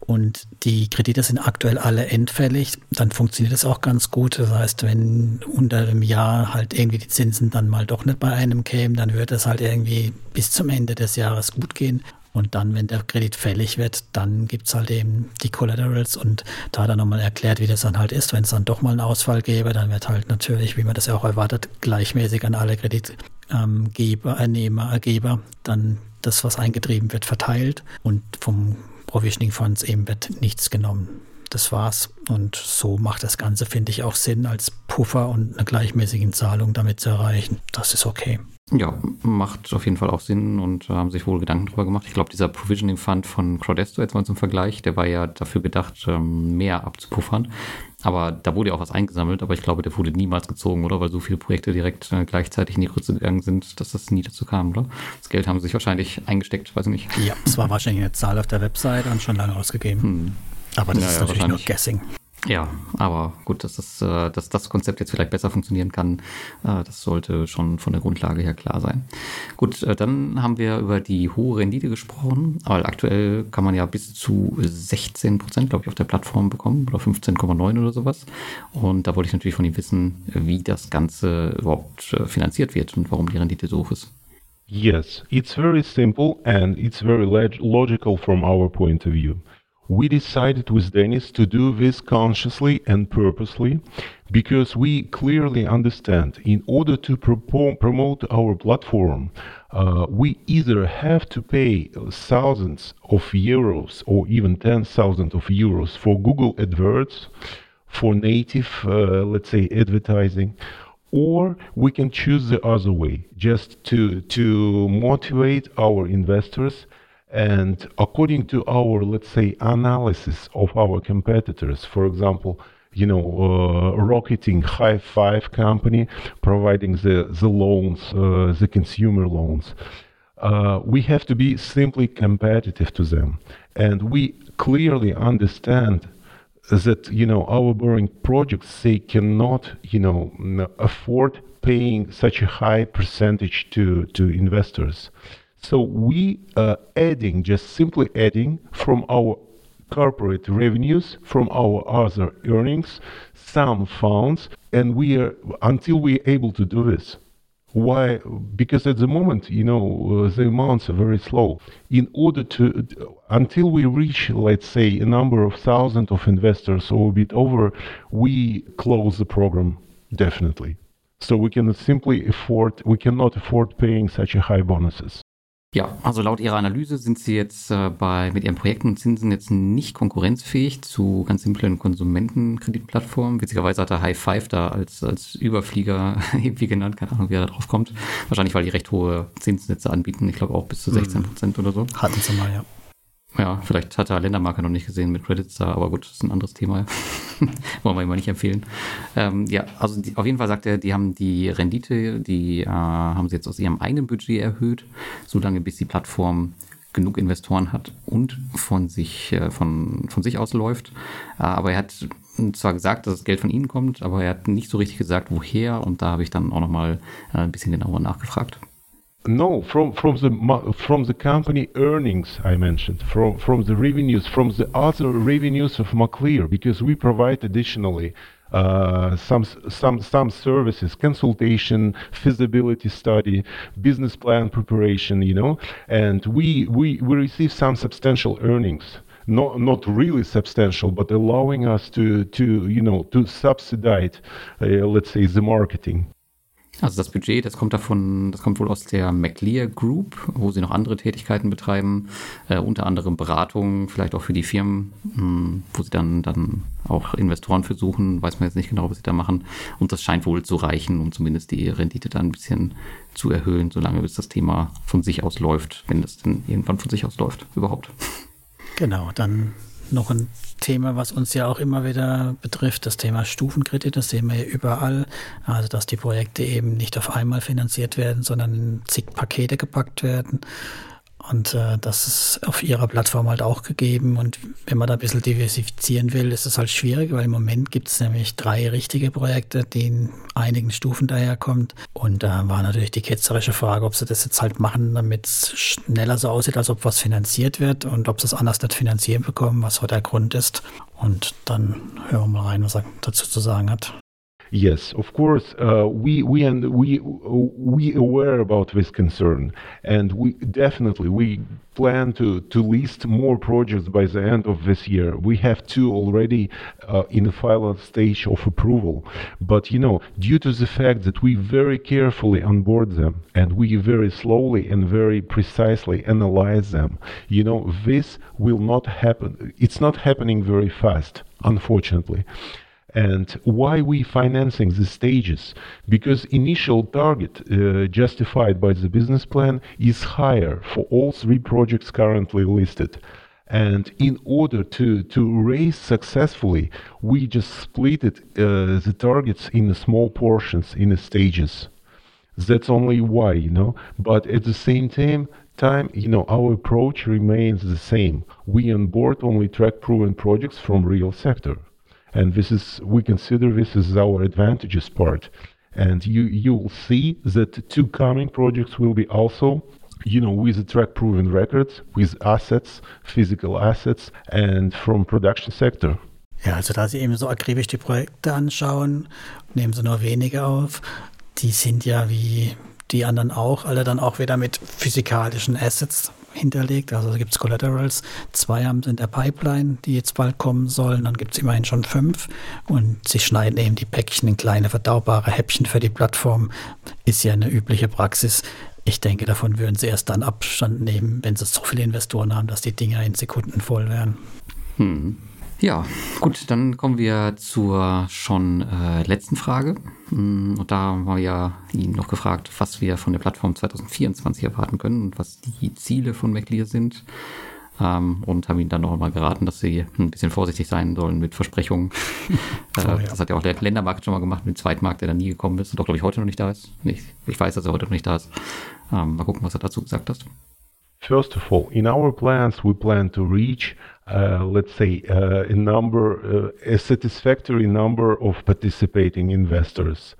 und die Kredite sind aktuell alle endfällig, dann funktioniert das auch ganz gut. Das heißt, wenn unter dem Jahr halt irgendwie die Zinsen dann mal doch nicht bei einem kämen, dann wird es halt irgendwie bis zum Ende des Jahres gut gehen. Und dann, wenn der Kredit fällig wird, dann gibt es halt eben die Collaterals und da er nochmal erklärt, wie das dann halt ist. Wenn es dann doch mal einen Ausfall gäbe, dann wird halt natürlich, wie man das ja auch erwartet, gleichmäßig an alle Kreditgeber, Einnehmer, Ergeber dann das, was eingetrieben wird, verteilt und vom Provisioning Funds eben wird nichts genommen. Das war's. Und so macht das Ganze, finde ich, auch Sinn, als Puffer und eine gleichmäßige Zahlung damit zu erreichen. Das ist okay. Ja, macht auf jeden Fall auch Sinn und haben sich wohl Gedanken drüber gemacht. Ich glaube, dieser Provisioning Fund von Crowdesto, jetzt mal zum Vergleich, der war ja dafür gedacht, ähm, mehr abzupuffern. Aber da wurde ja auch was eingesammelt, aber ich glaube, der wurde niemals gezogen, oder? Weil so viele Projekte direkt äh, gleichzeitig in die Grütze gegangen sind, dass das nie dazu kam, oder? Das Geld haben sie sich wahrscheinlich eingesteckt, weiß ich nicht. Ja, es war wahrscheinlich eine Zahl auf der Website und schon lange ausgegeben. Hm. Aber das ja, ist natürlich nur Guessing. Ja, aber gut, dass das, äh, dass das Konzept jetzt vielleicht besser funktionieren kann, äh, das sollte schon von der Grundlage her klar sein. Gut, äh, dann haben wir über die hohe Rendite gesprochen, weil aktuell kann man ja bis zu 16 Prozent, glaube ich, auf der Plattform bekommen oder 15,9 oder sowas. Und da wollte ich natürlich von ihm wissen, wie das Ganze überhaupt finanziert wird und warum die Rendite so hoch ist. Yes, it's very simple and it's very logical from our point of view. We decided with Dennis to do this consciously and purposely because we clearly understand in order to pro- promote our platform, uh, we either have to pay thousands of euros or even 10,000 of euros for Google AdWords, for native, uh, let's say, advertising, or we can choose the other way, just to, to motivate our investors and according to our, let's say, analysis of our competitors, for example, you know, uh, rocketing high five company providing the, the loans, uh, the consumer loans. Uh, we have to be simply competitive to them. And we clearly understand that you know our borrowing projects they cannot you know afford paying such a high percentage to to investors. So we are adding, just simply adding from our corporate revenues, from our other earnings, some funds, and we are until we're able to do this. Why? Because at the moment, you know, uh, the amounts are very slow. In order to, until we reach, let's say, a number of thousands of investors or a bit over, we close the program definitely. So we can simply afford, we cannot afford paying such a high bonuses. Ja, also laut Ihrer Analyse sind Sie jetzt äh, bei, mit Ihren Projekten und Zinsen jetzt nicht konkurrenzfähig zu ganz simplen Konsumentenkreditplattformen. Witzigerweise hat er High Five da als, als Überflieger [LAUGHS] irgendwie genannt. Keine Ahnung, wie er da drauf kommt. Wahrscheinlich, weil die recht hohe Zinssätze anbieten. Ich glaube auch bis zu 16 mhm. Prozent oder so. Hatten sie mal, ja. Ja, vielleicht hat er Ländermarke noch nicht gesehen mit Credits da, aber gut, das ist ein anderes Thema. [LAUGHS] Wollen wir immer nicht empfehlen. Ähm, ja, also die, auf jeden Fall sagt er, die haben die Rendite, die äh, haben sie jetzt aus ihrem eigenen Budget erhöht, solange bis die Plattform genug Investoren hat und von sich, äh, von, von sich aus läuft. Äh, aber er hat zwar gesagt, dass das Geld von ihnen kommt, aber er hat nicht so richtig gesagt, woher. Und da habe ich dann auch nochmal äh, ein bisschen genauer nachgefragt. No, from from the from the company earnings I mentioned, from from the revenues, from the other revenues of Maclear, because we provide additionally uh, some some some services, consultation, feasibility study, business plan preparation, you know, and we we we receive some substantial earnings. Not not really substantial, but allowing us to to you know to subsidize, uh, let's say, the marketing. Also das Budget, das kommt davon, das kommt wohl aus der McLear Group, wo sie noch andere Tätigkeiten betreiben, äh, unter anderem Beratung, vielleicht auch für die Firmen, mh, hm, wo sie dann, dann auch Investoren versuchen, weiß man jetzt nicht genau, was sie da machen. Und das scheint wohl zu reichen, um zumindest die Rendite dann ein bisschen zu erhöhen, solange bis das Thema von sich aus läuft, wenn das denn irgendwann von sich aus läuft, überhaupt. Genau, dann noch ein Thema, was uns ja auch immer wieder betrifft, das Thema Stufenkredit, das sehen wir ja überall. Also, dass die Projekte eben nicht auf einmal finanziert werden, sondern in zig Pakete gepackt werden. Und äh, das ist auf ihrer Plattform halt auch gegeben. Und wenn man da ein bisschen diversifizieren will, ist es halt schwierig, weil im Moment gibt es nämlich drei richtige Projekte, die in einigen Stufen daherkommt. Und da war natürlich die ketzerische Frage, ob sie das jetzt halt machen, damit es schneller so aussieht, als ob was finanziert wird und ob sie es anders nicht finanzieren bekommen, was so der Grund ist. Und dann hören wir mal rein, was er dazu zu sagen hat. Yes, of course, uh, we we and we we aware about this concern, and we definitely we plan to to list more projects by the end of this year. We have two already uh, in the final stage of approval, but you know, due to the fact that we very carefully onboard them and we very slowly and very precisely analyze them, you know, this will not happen. It's not happening very fast, unfortunately. And why we financing the stages? Because initial target uh, justified by the business plan is higher for all three projects currently listed. And in order to, to raise successfully, we just split it, uh, the targets in small portions, in stages. That's only why, you know. But at the same time, time, you know, our approach remains the same. We onboard only track proven projects from real sector and this is we consider this as our advantages part and you you will see that two coming projects will be also you know with the track proven records with assets physical assets and from production sector. Ja, also da Sie eben so akribisch die Projekte anschauen, nehmen Sie nur wenige auf. Die sind ja wie die anderen auch, alle dann auch wieder mit physikalischen Assets hinterlegt. Also gibt es Collaterals. Zwei haben in der Pipeline, die jetzt bald kommen sollen. Dann gibt es immerhin schon fünf. Und sie schneiden eben die Päckchen in kleine verdaubare Häppchen für die Plattform. Ist ja eine übliche Praxis. Ich denke, davon würden sie erst dann Abstand nehmen, wenn sie so viele Investoren haben, dass die Dinger in Sekunden voll wären. Hm. Ja, gut, dann kommen wir zur schon äh, letzten Frage. Hm, und da haben wir ja ihn noch gefragt, was wir von der Plattform 2024 erwarten können und was die Ziele von MacLear sind. Ähm, und haben ihn dann noch einmal geraten, dass sie ein bisschen vorsichtig sein sollen mit Versprechungen. [LAUGHS] äh, oh, ja. Das hat ja auch der Ländermarkt schon mal gemacht mit dem Zweitmarkt, der da nie gekommen ist und auch, glaube ich, heute noch nicht da ist. Ich, ich weiß, dass er heute noch nicht da ist. Ähm, mal gucken, was er dazu gesagt hat. First of all, in our plans, we plan to reach, let's say, uh, a number, uh, a satisfactory number of participating investors.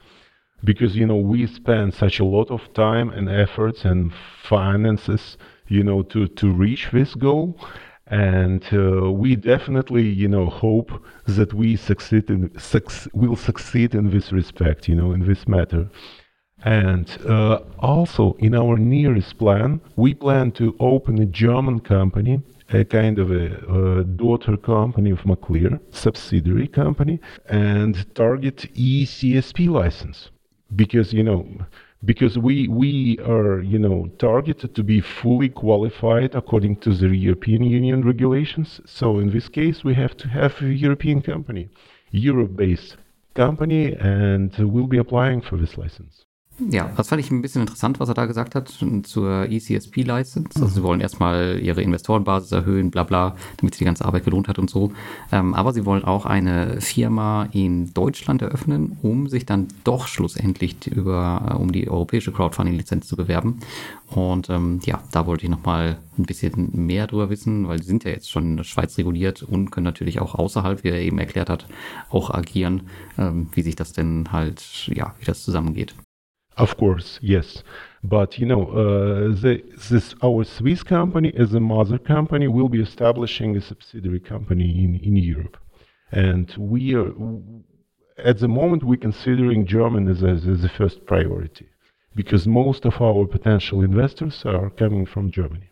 Because, you know, we spend such a lot of time and efforts and finances, you know, to, to reach this goal. And uh, we definitely, you know, hope that we succeed in, suc- will succeed in this respect, you know, in this matter. And uh, also in our nearest plan, we plan to open a German company, a kind of a, a daughter company of Maclear, subsidiary company, and target ECSP license. Because, you know, because we we are you know targeted to be fully qualified according to the European Union regulations. So in this case, we have to have a European company, Europe-based company, and we'll be applying for this license. Ja, das fand ich ein bisschen interessant, was er da gesagt hat zur ECSP-License. Also sie wollen erstmal ihre Investorenbasis erhöhen, bla bla, damit sich die ganze Arbeit gelohnt hat und so. Ähm, aber sie wollen auch eine Firma in Deutschland eröffnen, um sich dann doch schlussendlich über, äh, um die europäische Crowdfunding-Lizenz zu bewerben. Und ähm, ja, da wollte ich nochmal ein bisschen mehr drüber wissen, weil sie sind ja jetzt schon in der Schweiz reguliert und können natürlich auch außerhalb, wie er eben erklärt hat, auch agieren, ähm, wie sich das denn halt, ja, wie das zusammengeht. Of course, yes. But you know, uh, the, this our Swiss company as a mother company will be establishing a subsidiary company in, in Europe, and we are at the moment we're considering Germany as, as, the first priority because most of our potential investors are coming from Germany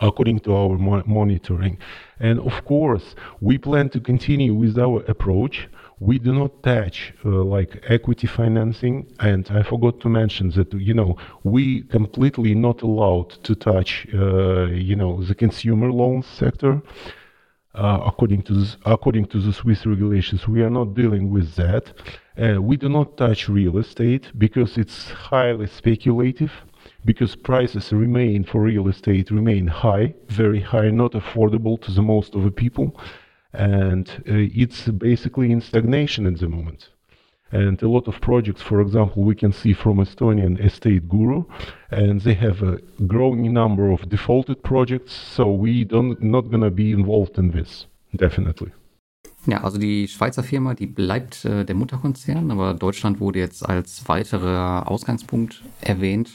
according to our mo- monitoring. And of course, we plan to continue with our approach we do not touch uh, like equity financing and i forgot to mention that you know we completely not allowed to touch uh, you know the consumer loans sector uh, according to this, according to the Swiss regulations, we are not dealing with that. Uh, we do not touch real estate because it's highly speculative. Because prices remain for real estate remain high, very high, not affordable to the most of the people and uh, it's basically in stagnation at the moment. And a lot of projects, for example, we can see from Estonian Estate Guru, and they have a growing number of defaulted projects. So we don't not gonna be involved in this, definitely. Ja, also die Schweizer Firma, die bleibt äh, der Mutterkonzern, aber Deutschland wurde jetzt als weiterer Ausgangspunkt erwähnt,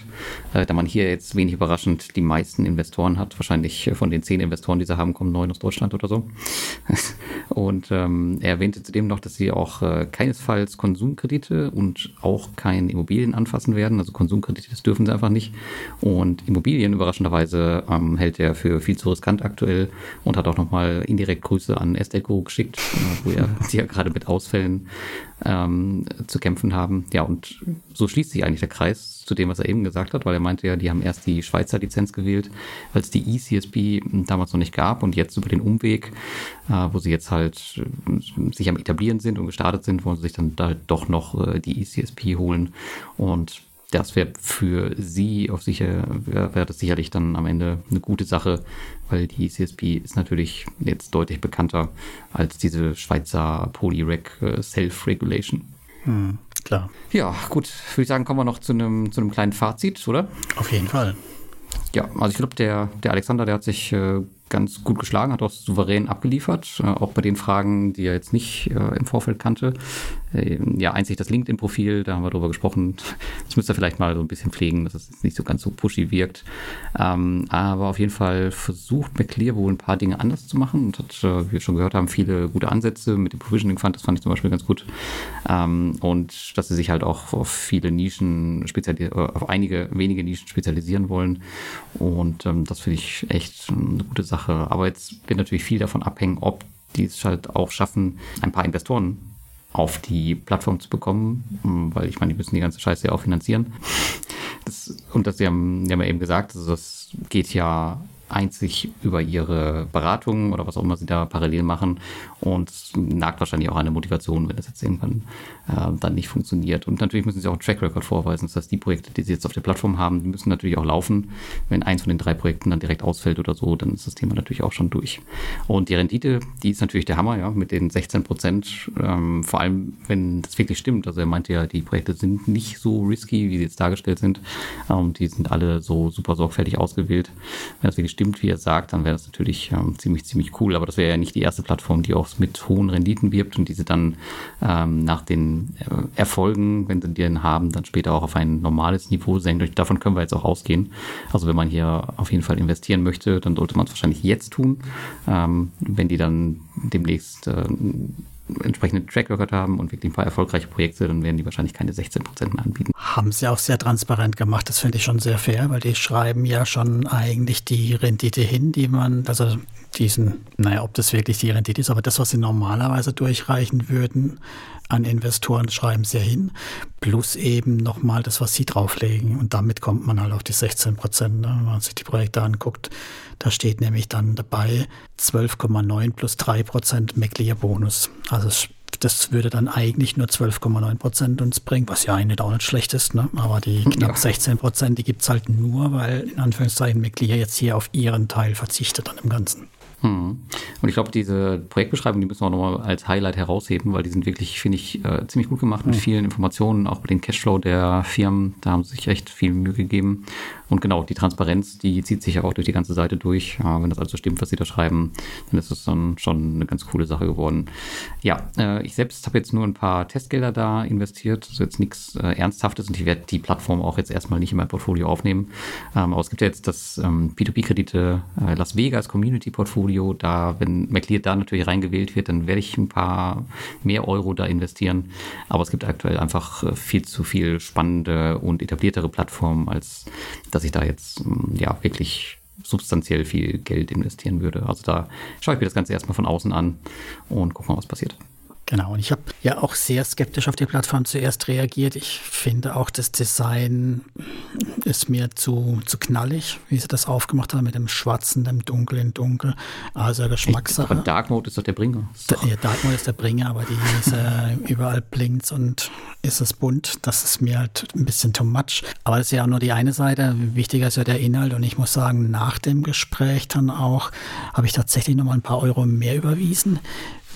äh, da man hier jetzt wenig überraschend die meisten Investoren hat. Wahrscheinlich von den zehn Investoren, die sie haben, kommen neun aus Deutschland oder so. [LAUGHS] und ähm, er erwähnte zudem noch, dass sie auch äh, keinesfalls Konsumkredite und auch kein Immobilien anfassen werden. Also Konsumkredite, das dürfen sie einfach nicht. Und Immobilien, überraschenderweise, ähm, hält er für viel zu riskant aktuell und hat auch nochmal indirekt Grüße an Estate geschickt wo ja, die ja gerade mit Ausfällen ähm, zu kämpfen haben. Ja, und so schließt sich eigentlich der Kreis zu dem, was er eben gesagt hat, weil er meinte ja, die haben erst die Schweizer Lizenz gewählt, weil es die ECSP damals noch nicht gab und jetzt über den Umweg, äh, wo sie jetzt halt äh, sich am etablieren sind und gestartet sind, wollen sie sich dann da doch noch äh, die ECSP holen und das wäre für sie auf sicher, wäre wär das sicherlich dann am Ende eine gute Sache, weil die CSP ist natürlich jetzt deutlich bekannter als diese Schweizer Polyrec äh, Self-Regulation. Hm, klar. Ja, gut, würde ich sagen, kommen wir noch zu einem, zu einem kleinen Fazit, oder? Auf jeden Fall. Ja, also ich glaube, der, der Alexander, der hat sich äh, ganz gut geschlagen, hat auch souverän abgeliefert, äh, auch bei den Fragen, die er jetzt nicht äh, im Vorfeld kannte. Äh, ja, einzig das LinkedIn-Profil, da haben wir drüber gesprochen. Das müsst ihr vielleicht mal so ein bisschen pflegen, dass es nicht so ganz so pushy wirkt. Ähm, aber auf jeden Fall versucht McClear wohl ein paar Dinge anders zu machen und hat, äh, wie wir schon gehört haben, viele gute Ansätze mit dem Provisioning Fund, das fand ich zum Beispiel ganz gut. Ähm, und dass sie sich halt auch auf viele Nischen spezialisieren, äh, auf einige wenige Nischen spezialisieren wollen. Und ähm, das finde ich echt eine gute Sache. Sache. Aber jetzt wird natürlich viel davon abhängen, ob die es halt auch schaffen, ein paar Investoren auf die Plattform zu bekommen, hm, weil ich meine, die müssen die ganze Scheiße ja auch finanzieren. Das, und das, sie haben, die haben ja eben gesagt, also das geht ja einzig über ihre Beratung oder was auch immer sie da parallel machen und nagt wahrscheinlich auch eine Motivation, wenn das jetzt irgendwann äh, dann nicht funktioniert. Und natürlich müssen sie auch einen Track Record vorweisen. Das heißt, die Projekte, die sie jetzt auf der Plattform haben, die müssen natürlich auch laufen. Wenn eins von den drei Projekten dann direkt ausfällt oder so, dann ist das Thema natürlich auch schon durch. Und die Rendite, die ist natürlich der Hammer, ja, mit den 16 Prozent, ähm, vor allem wenn das wirklich stimmt. Also er meinte ja, die Projekte sind nicht so risky, wie sie jetzt dargestellt sind. Ähm, die sind alle so super sorgfältig ausgewählt. Wenn das wirklich stimmt, wie er sagt, dann wäre das natürlich ähm, ziemlich, ziemlich cool. Aber das wäre ja nicht die erste Plattform, die auch mit hohen Renditen wirbt und diese dann ähm, nach den äh, Erfolgen, wenn sie den haben, dann später auch auf ein normales Niveau senkt. Und davon können wir jetzt auch ausgehen. Also wenn man hier auf jeden Fall investieren möchte, dann sollte man es wahrscheinlich jetzt tun. Ähm, wenn die dann demnächst äh, entsprechenden Track Record haben und wirklich ein paar erfolgreiche Projekte, dann werden die wahrscheinlich keine 16 Prozent mehr anbieten. Haben sie auch sehr transparent gemacht. Das finde ich schon sehr fair, weil die schreiben ja schon eigentlich die Rendite hin, die man, also diesen, naja, ob das wirklich die Rendite ist, aber das, was sie normalerweise durchreichen würden an Investoren, schreiben sie ja hin. Plus eben nochmal das, was sie drauflegen. Und damit kommt man halt auf die 16 Prozent, ne, wenn man sich die Projekte anguckt. Da steht nämlich dann dabei 12,9 plus 3 Prozent McLear-Bonus. Also das würde dann eigentlich nur 12,9 Prozent uns bringen, was ja eigentlich auch nicht schlecht ist. Ne? Aber die [LAUGHS] knapp ja. 16 Prozent, die gibt es halt nur, weil in Anführungszeichen McLear jetzt hier auf ihren Teil verzichtet an dem Ganzen. Hm. Und ich glaube, diese Projektbeschreibung, die müssen wir nochmal als Highlight herausheben, weil die sind wirklich, finde ich, äh, ziemlich gut gemacht mit hm. vielen Informationen, auch über den Cashflow der Firmen. Da haben sie sich echt viel Mühe gegeben. Und genau, die Transparenz, die zieht sich ja auch durch die ganze Seite durch. Ja, wenn das also stimmt, was sie da schreiben, dann ist es dann schon eine ganz coole Sache geworden. Ja, äh, ich selbst habe jetzt nur ein paar Testgelder da investiert, also jetzt nichts äh, Ernsthaftes und ich werde die Plattform auch jetzt erstmal nicht in mein Portfolio aufnehmen. Ähm, aber es gibt ja jetzt das ähm, P2P-Kredite äh, Las Vegas Community Portfolio. Da, wenn McLeod da natürlich reingewählt wird, dann werde ich ein paar mehr Euro da investieren. Aber es gibt aktuell einfach äh, viel zu viel spannende und etabliertere Plattformen als dass ich da jetzt hm, ja wirklich substanziell viel Geld investieren würde. Also da schaue ich mir das Ganze erstmal von außen an und gucke mal, was passiert. Genau, und ich habe ja auch sehr skeptisch auf die Plattform zuerst reagiert. Ich finde auch, das Design ist mir zu, zu knallig, wie sie das aufgemacht haben mit dem Schwarzen, dem Dunkel in Dunkel. Also Geschmackssache. Aber Dark Mode ist doch der Bringer. Da, ja, Dark Mode ist der Bringer, aber die ist, äh, [LAUGHS] überall blinkt und ist es bunt. Das ist mir halt ein bisschen too much. Aber das ist ja auch nur die eine Seite. Wichtiger ist ja der Inhalt. Und ich muss sagen, nach dem Gespräch dann auch habe ich tatsächlich nochmal ein paar Euro mehr überwiesen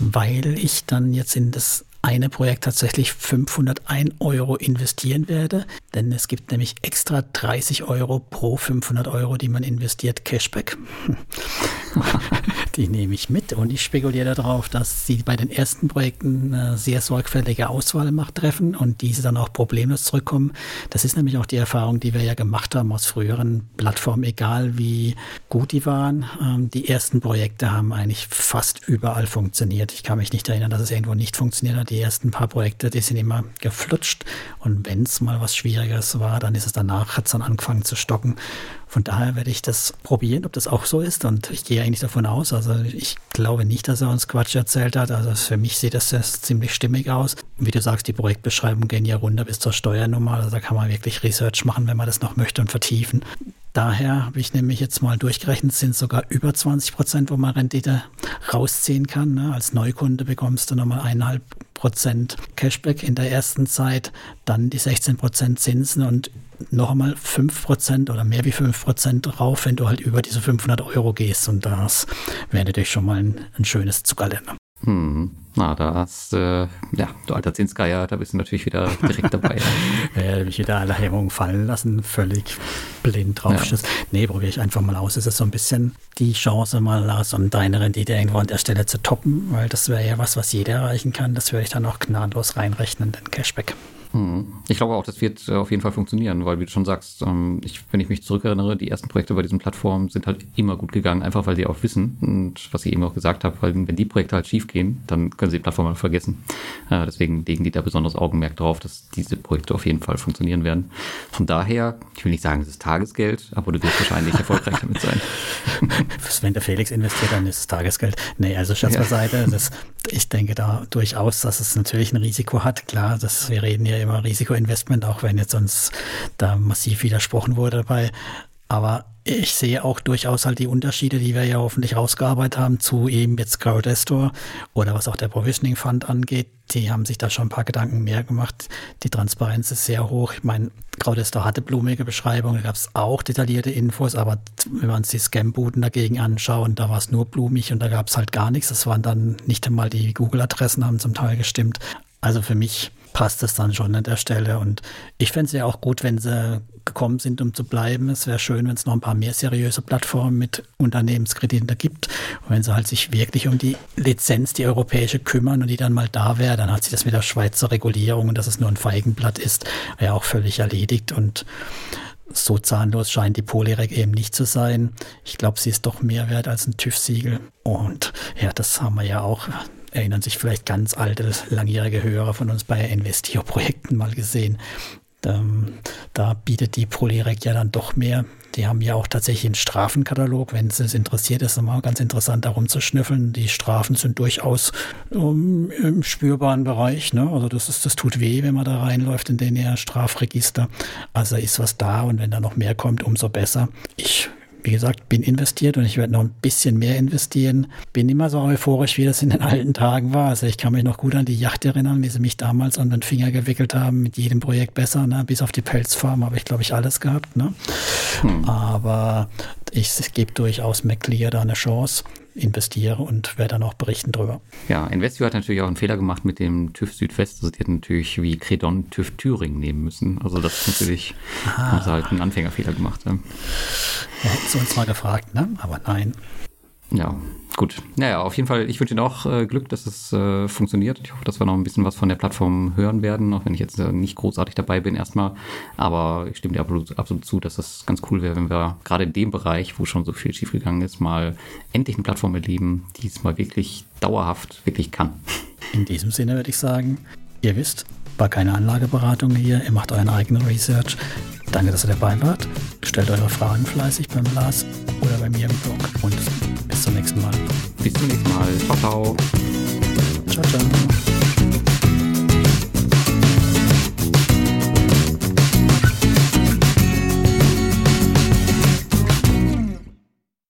weil ich dann jetzt in das eine Projekt tatsächlich 501 Euro investieren werde, denn es gibt nämlich extra 30 Euro pro 500 Euro, die man investiert, Cashback. [LAUGHS] die nehme ich mit und ich spekuliere darauf, dass sie bei den ersten Projekten eine sehr sorgfältige Auswahl macht, treffen und diese dann auch problemlos zurückkommen. Das ist nämlich auch die Erfahrung, die wir ja gemacht haben aus früheren Plattformen, egal wie gut die waren. Ähm, die ersten Projekte haben eigentlich fast überall funktioniert. Ich kann mich nicht erinnern, dass es irgendwo nicht funktioniert hat die ersten paar Projekte, die sind immer geflutscht. Und wenn es mal was Schwieriges war, dann ist es danach, hat es dann angefangen zu stocken. Von daher werde ich das probieren, ob das auch so ist. Und ich gehe eigentlich davon aus. Also ich glaube nicht, dass er uns Quatsch erzählt hat. Also für mich sieht das ziemlich stimmig aus. Wie du sagst, die Projektbeschreibungen gehen ja runter bis zur Steuernummer. Also da kann man wirklich Research machen, wenn man das noch möchte und vertiefen. Daher habe ich nämlich jetzt mal durchgerechnet, sind sogar über 20 Prozent, wo man Rendite rausziehen kann. Ne? Als Neukunde bekommst du nochmal eineinhalb Prozent Cashback in der ersten Zeit, dann die 16 Prozent Zinsen und noch einmal 5 Prozent oder mehr wie 5 Prozent drauf, wenn du halt über diese 500 Euro gehst. Und das wäre natürlich schon mal ein, ein schönes Zuckerländer. Hm. Na, da hast äh, ja, du alter Zinsgeier, da bist du natürlich wieder direkt [LAUGHS] dabei. ja, mich wieder alle Hemmungen fallen lassen, völlig blind drauf. Ja. Nee, probiere ich einfach mal aus. Es ist so ein bisschen die Chance, mal aus um deine Rendite irgendwo an der Stelle zu toppen, weil das wäre ja was, was jeder erreichen kann. Das würde ich dann auch gnadenlos reinrechnen, den Cashback. Ich glaube auch, das wird äh, auf jeden Fall funktionieren, weil wie du schon sagst, ähm, ich, wenn ich mich zurückerinnere, die ersten Projekte bei diesen Plattformen sind halt immer gut gegangen, einfach weil sie auch wissen und was ich eben auch gesagt habe, weil wenn die Projekte halt schief gehen, dann können sie die Plattform halt vergessen. Äh, deswegen legen die da besonders Augenmerk drauf, dass diese Projekte auf jeden Fall funktionieren werden. Von daher, ich will nicht sagen, es ist Tagesgeld, aber du wirst wahrscheinlich erfolgreich damit sein. [LAUGHS] wenn der Felix investiert, dann ist es Tagesgeld. Nee, also Schatz beiseite, ja. ich denke da durchaus, dass es natürlich ein Risiko hat. Klar, dass wir reden ja immer Risikoinvestment, auch wenn jetzt uns da massiv widersprochen wurde dabei. Aber ich sehe auch durchaus halt die Unterschiede, die wir ja hoffentlich rausgearbeitet haben zu eben jetzt Crowdestor oder was auch der Provisioning Fund angeht. Die haben sich da schon ein paar Gedanken mehr gemacht. Die Transparenz ist sehr hoch. Ich meine, Crowdestor hatte blumige Beschreibungen, da gab es auch detaillierte Infos, aber wenn wir uns die Scam-Buden dagegen anschauen, da war es nur blumig und da gab es halt gar nichts. Das waren dann nicht einmal die Google-Adressen, haben zum Teil gestimmt. Also für mich passt es dann schon an der Stelle. Und ich fände es ja auch gut, wenn sie gekommen sind, um zu bleiben. Es wäre schön, wenn es noch ein paar mehr seriöse Plattformen mit Unternehmenskrediten gibt. Und wenn sie halt sich wirklich um die Lizenz, die europäische kümmern und die dann mal da wäre, dann hat sich das mit der Schweizer Regulierung und dass es nur ein Feigenblatt ist, ja auch völlig erledigt. Und so zahnlos scheint die Polyrec eben nicht zu sein. Ich glaube, sie ist doch mehr wert als ein TÜV-Siegel. Und ja, das haben wir ja auch erinnern sich vielleicht ganz alte, langjährige Hörer von uns bei Investio-Projekten mal gesehen. Ähm, da bietet die Prolirec ja dann doch mehr. Die haben ja auch tatsächlich einen Strafenkatalog, wenn es interessiert ist, immer ganz interessant darum zu schnüffeln. Die Strafen sind durchaus um, im spürbaren Bereich. Ne? Also das ist, das tut weh, wenn man da reinläuft in den Strafregister. Also ist was da und wenn da noch mehr kommt, umso besser. Ich wie gesagt, bin investiert und ich werde noch ein bisschen mehr investieren. Bin immer so euphorisch, wie das in den alten Tagen war. Also ich kann mich noch gut an die Yacht erinnern, wie sie mich damals an den Finger gewickelt haben, mit jedem Projekt besser, ne? bis auf die Pelzfarm habe ich, glaube ich, alles gehabt. Ne? Hm. Aber ich gebe durchaus McLear da eine Chance investiere und werde dann auch berichten drüber. Ja, Investio hat natürlich auch einen Fehler gemacht mit dem TÜV Südwest. Also die hätten natürlich wie Credon TÜV Thüringen nehmen müssen. Also das ist natürlich, ah. haben sie halt einen Anfängerfehler gemacht. Ja. Ja, hätten sie uns mal gefragt, ne? Aber nein. Ja, gut. Naja, auf jeden Fall, ich wünsche Ihnen auch äh, Glück, dass es äh, funktioniert. Ich hoffe, dass wir noch ein bisschen was von der Plattform hören werden, auch wenn ich jetzt äh, nicht großartig dabei bin erstmal. Aber ich stimme dir absolut, absolut zu, dass das ganz cool wäre, wenn wir gerade in dem Bereich, wo schon so viel schiefgegangen ist, mal endlich eine Plattform erleben, die es mal wirklich dauerhaft wirklich kann. In diesem Sinne würde ich sagen, ihr wisst, war keine Anlageberatung hier, ihr macht euren eigenen Research. Danke, dass ihr dabei wart. Stellt eure Fragen fleißig beim Lars oder bei mir im Blog. Und bis zum nächsten Mal. Bis zum nächsten Mal. Ciao, ciao. Ciao, ciao.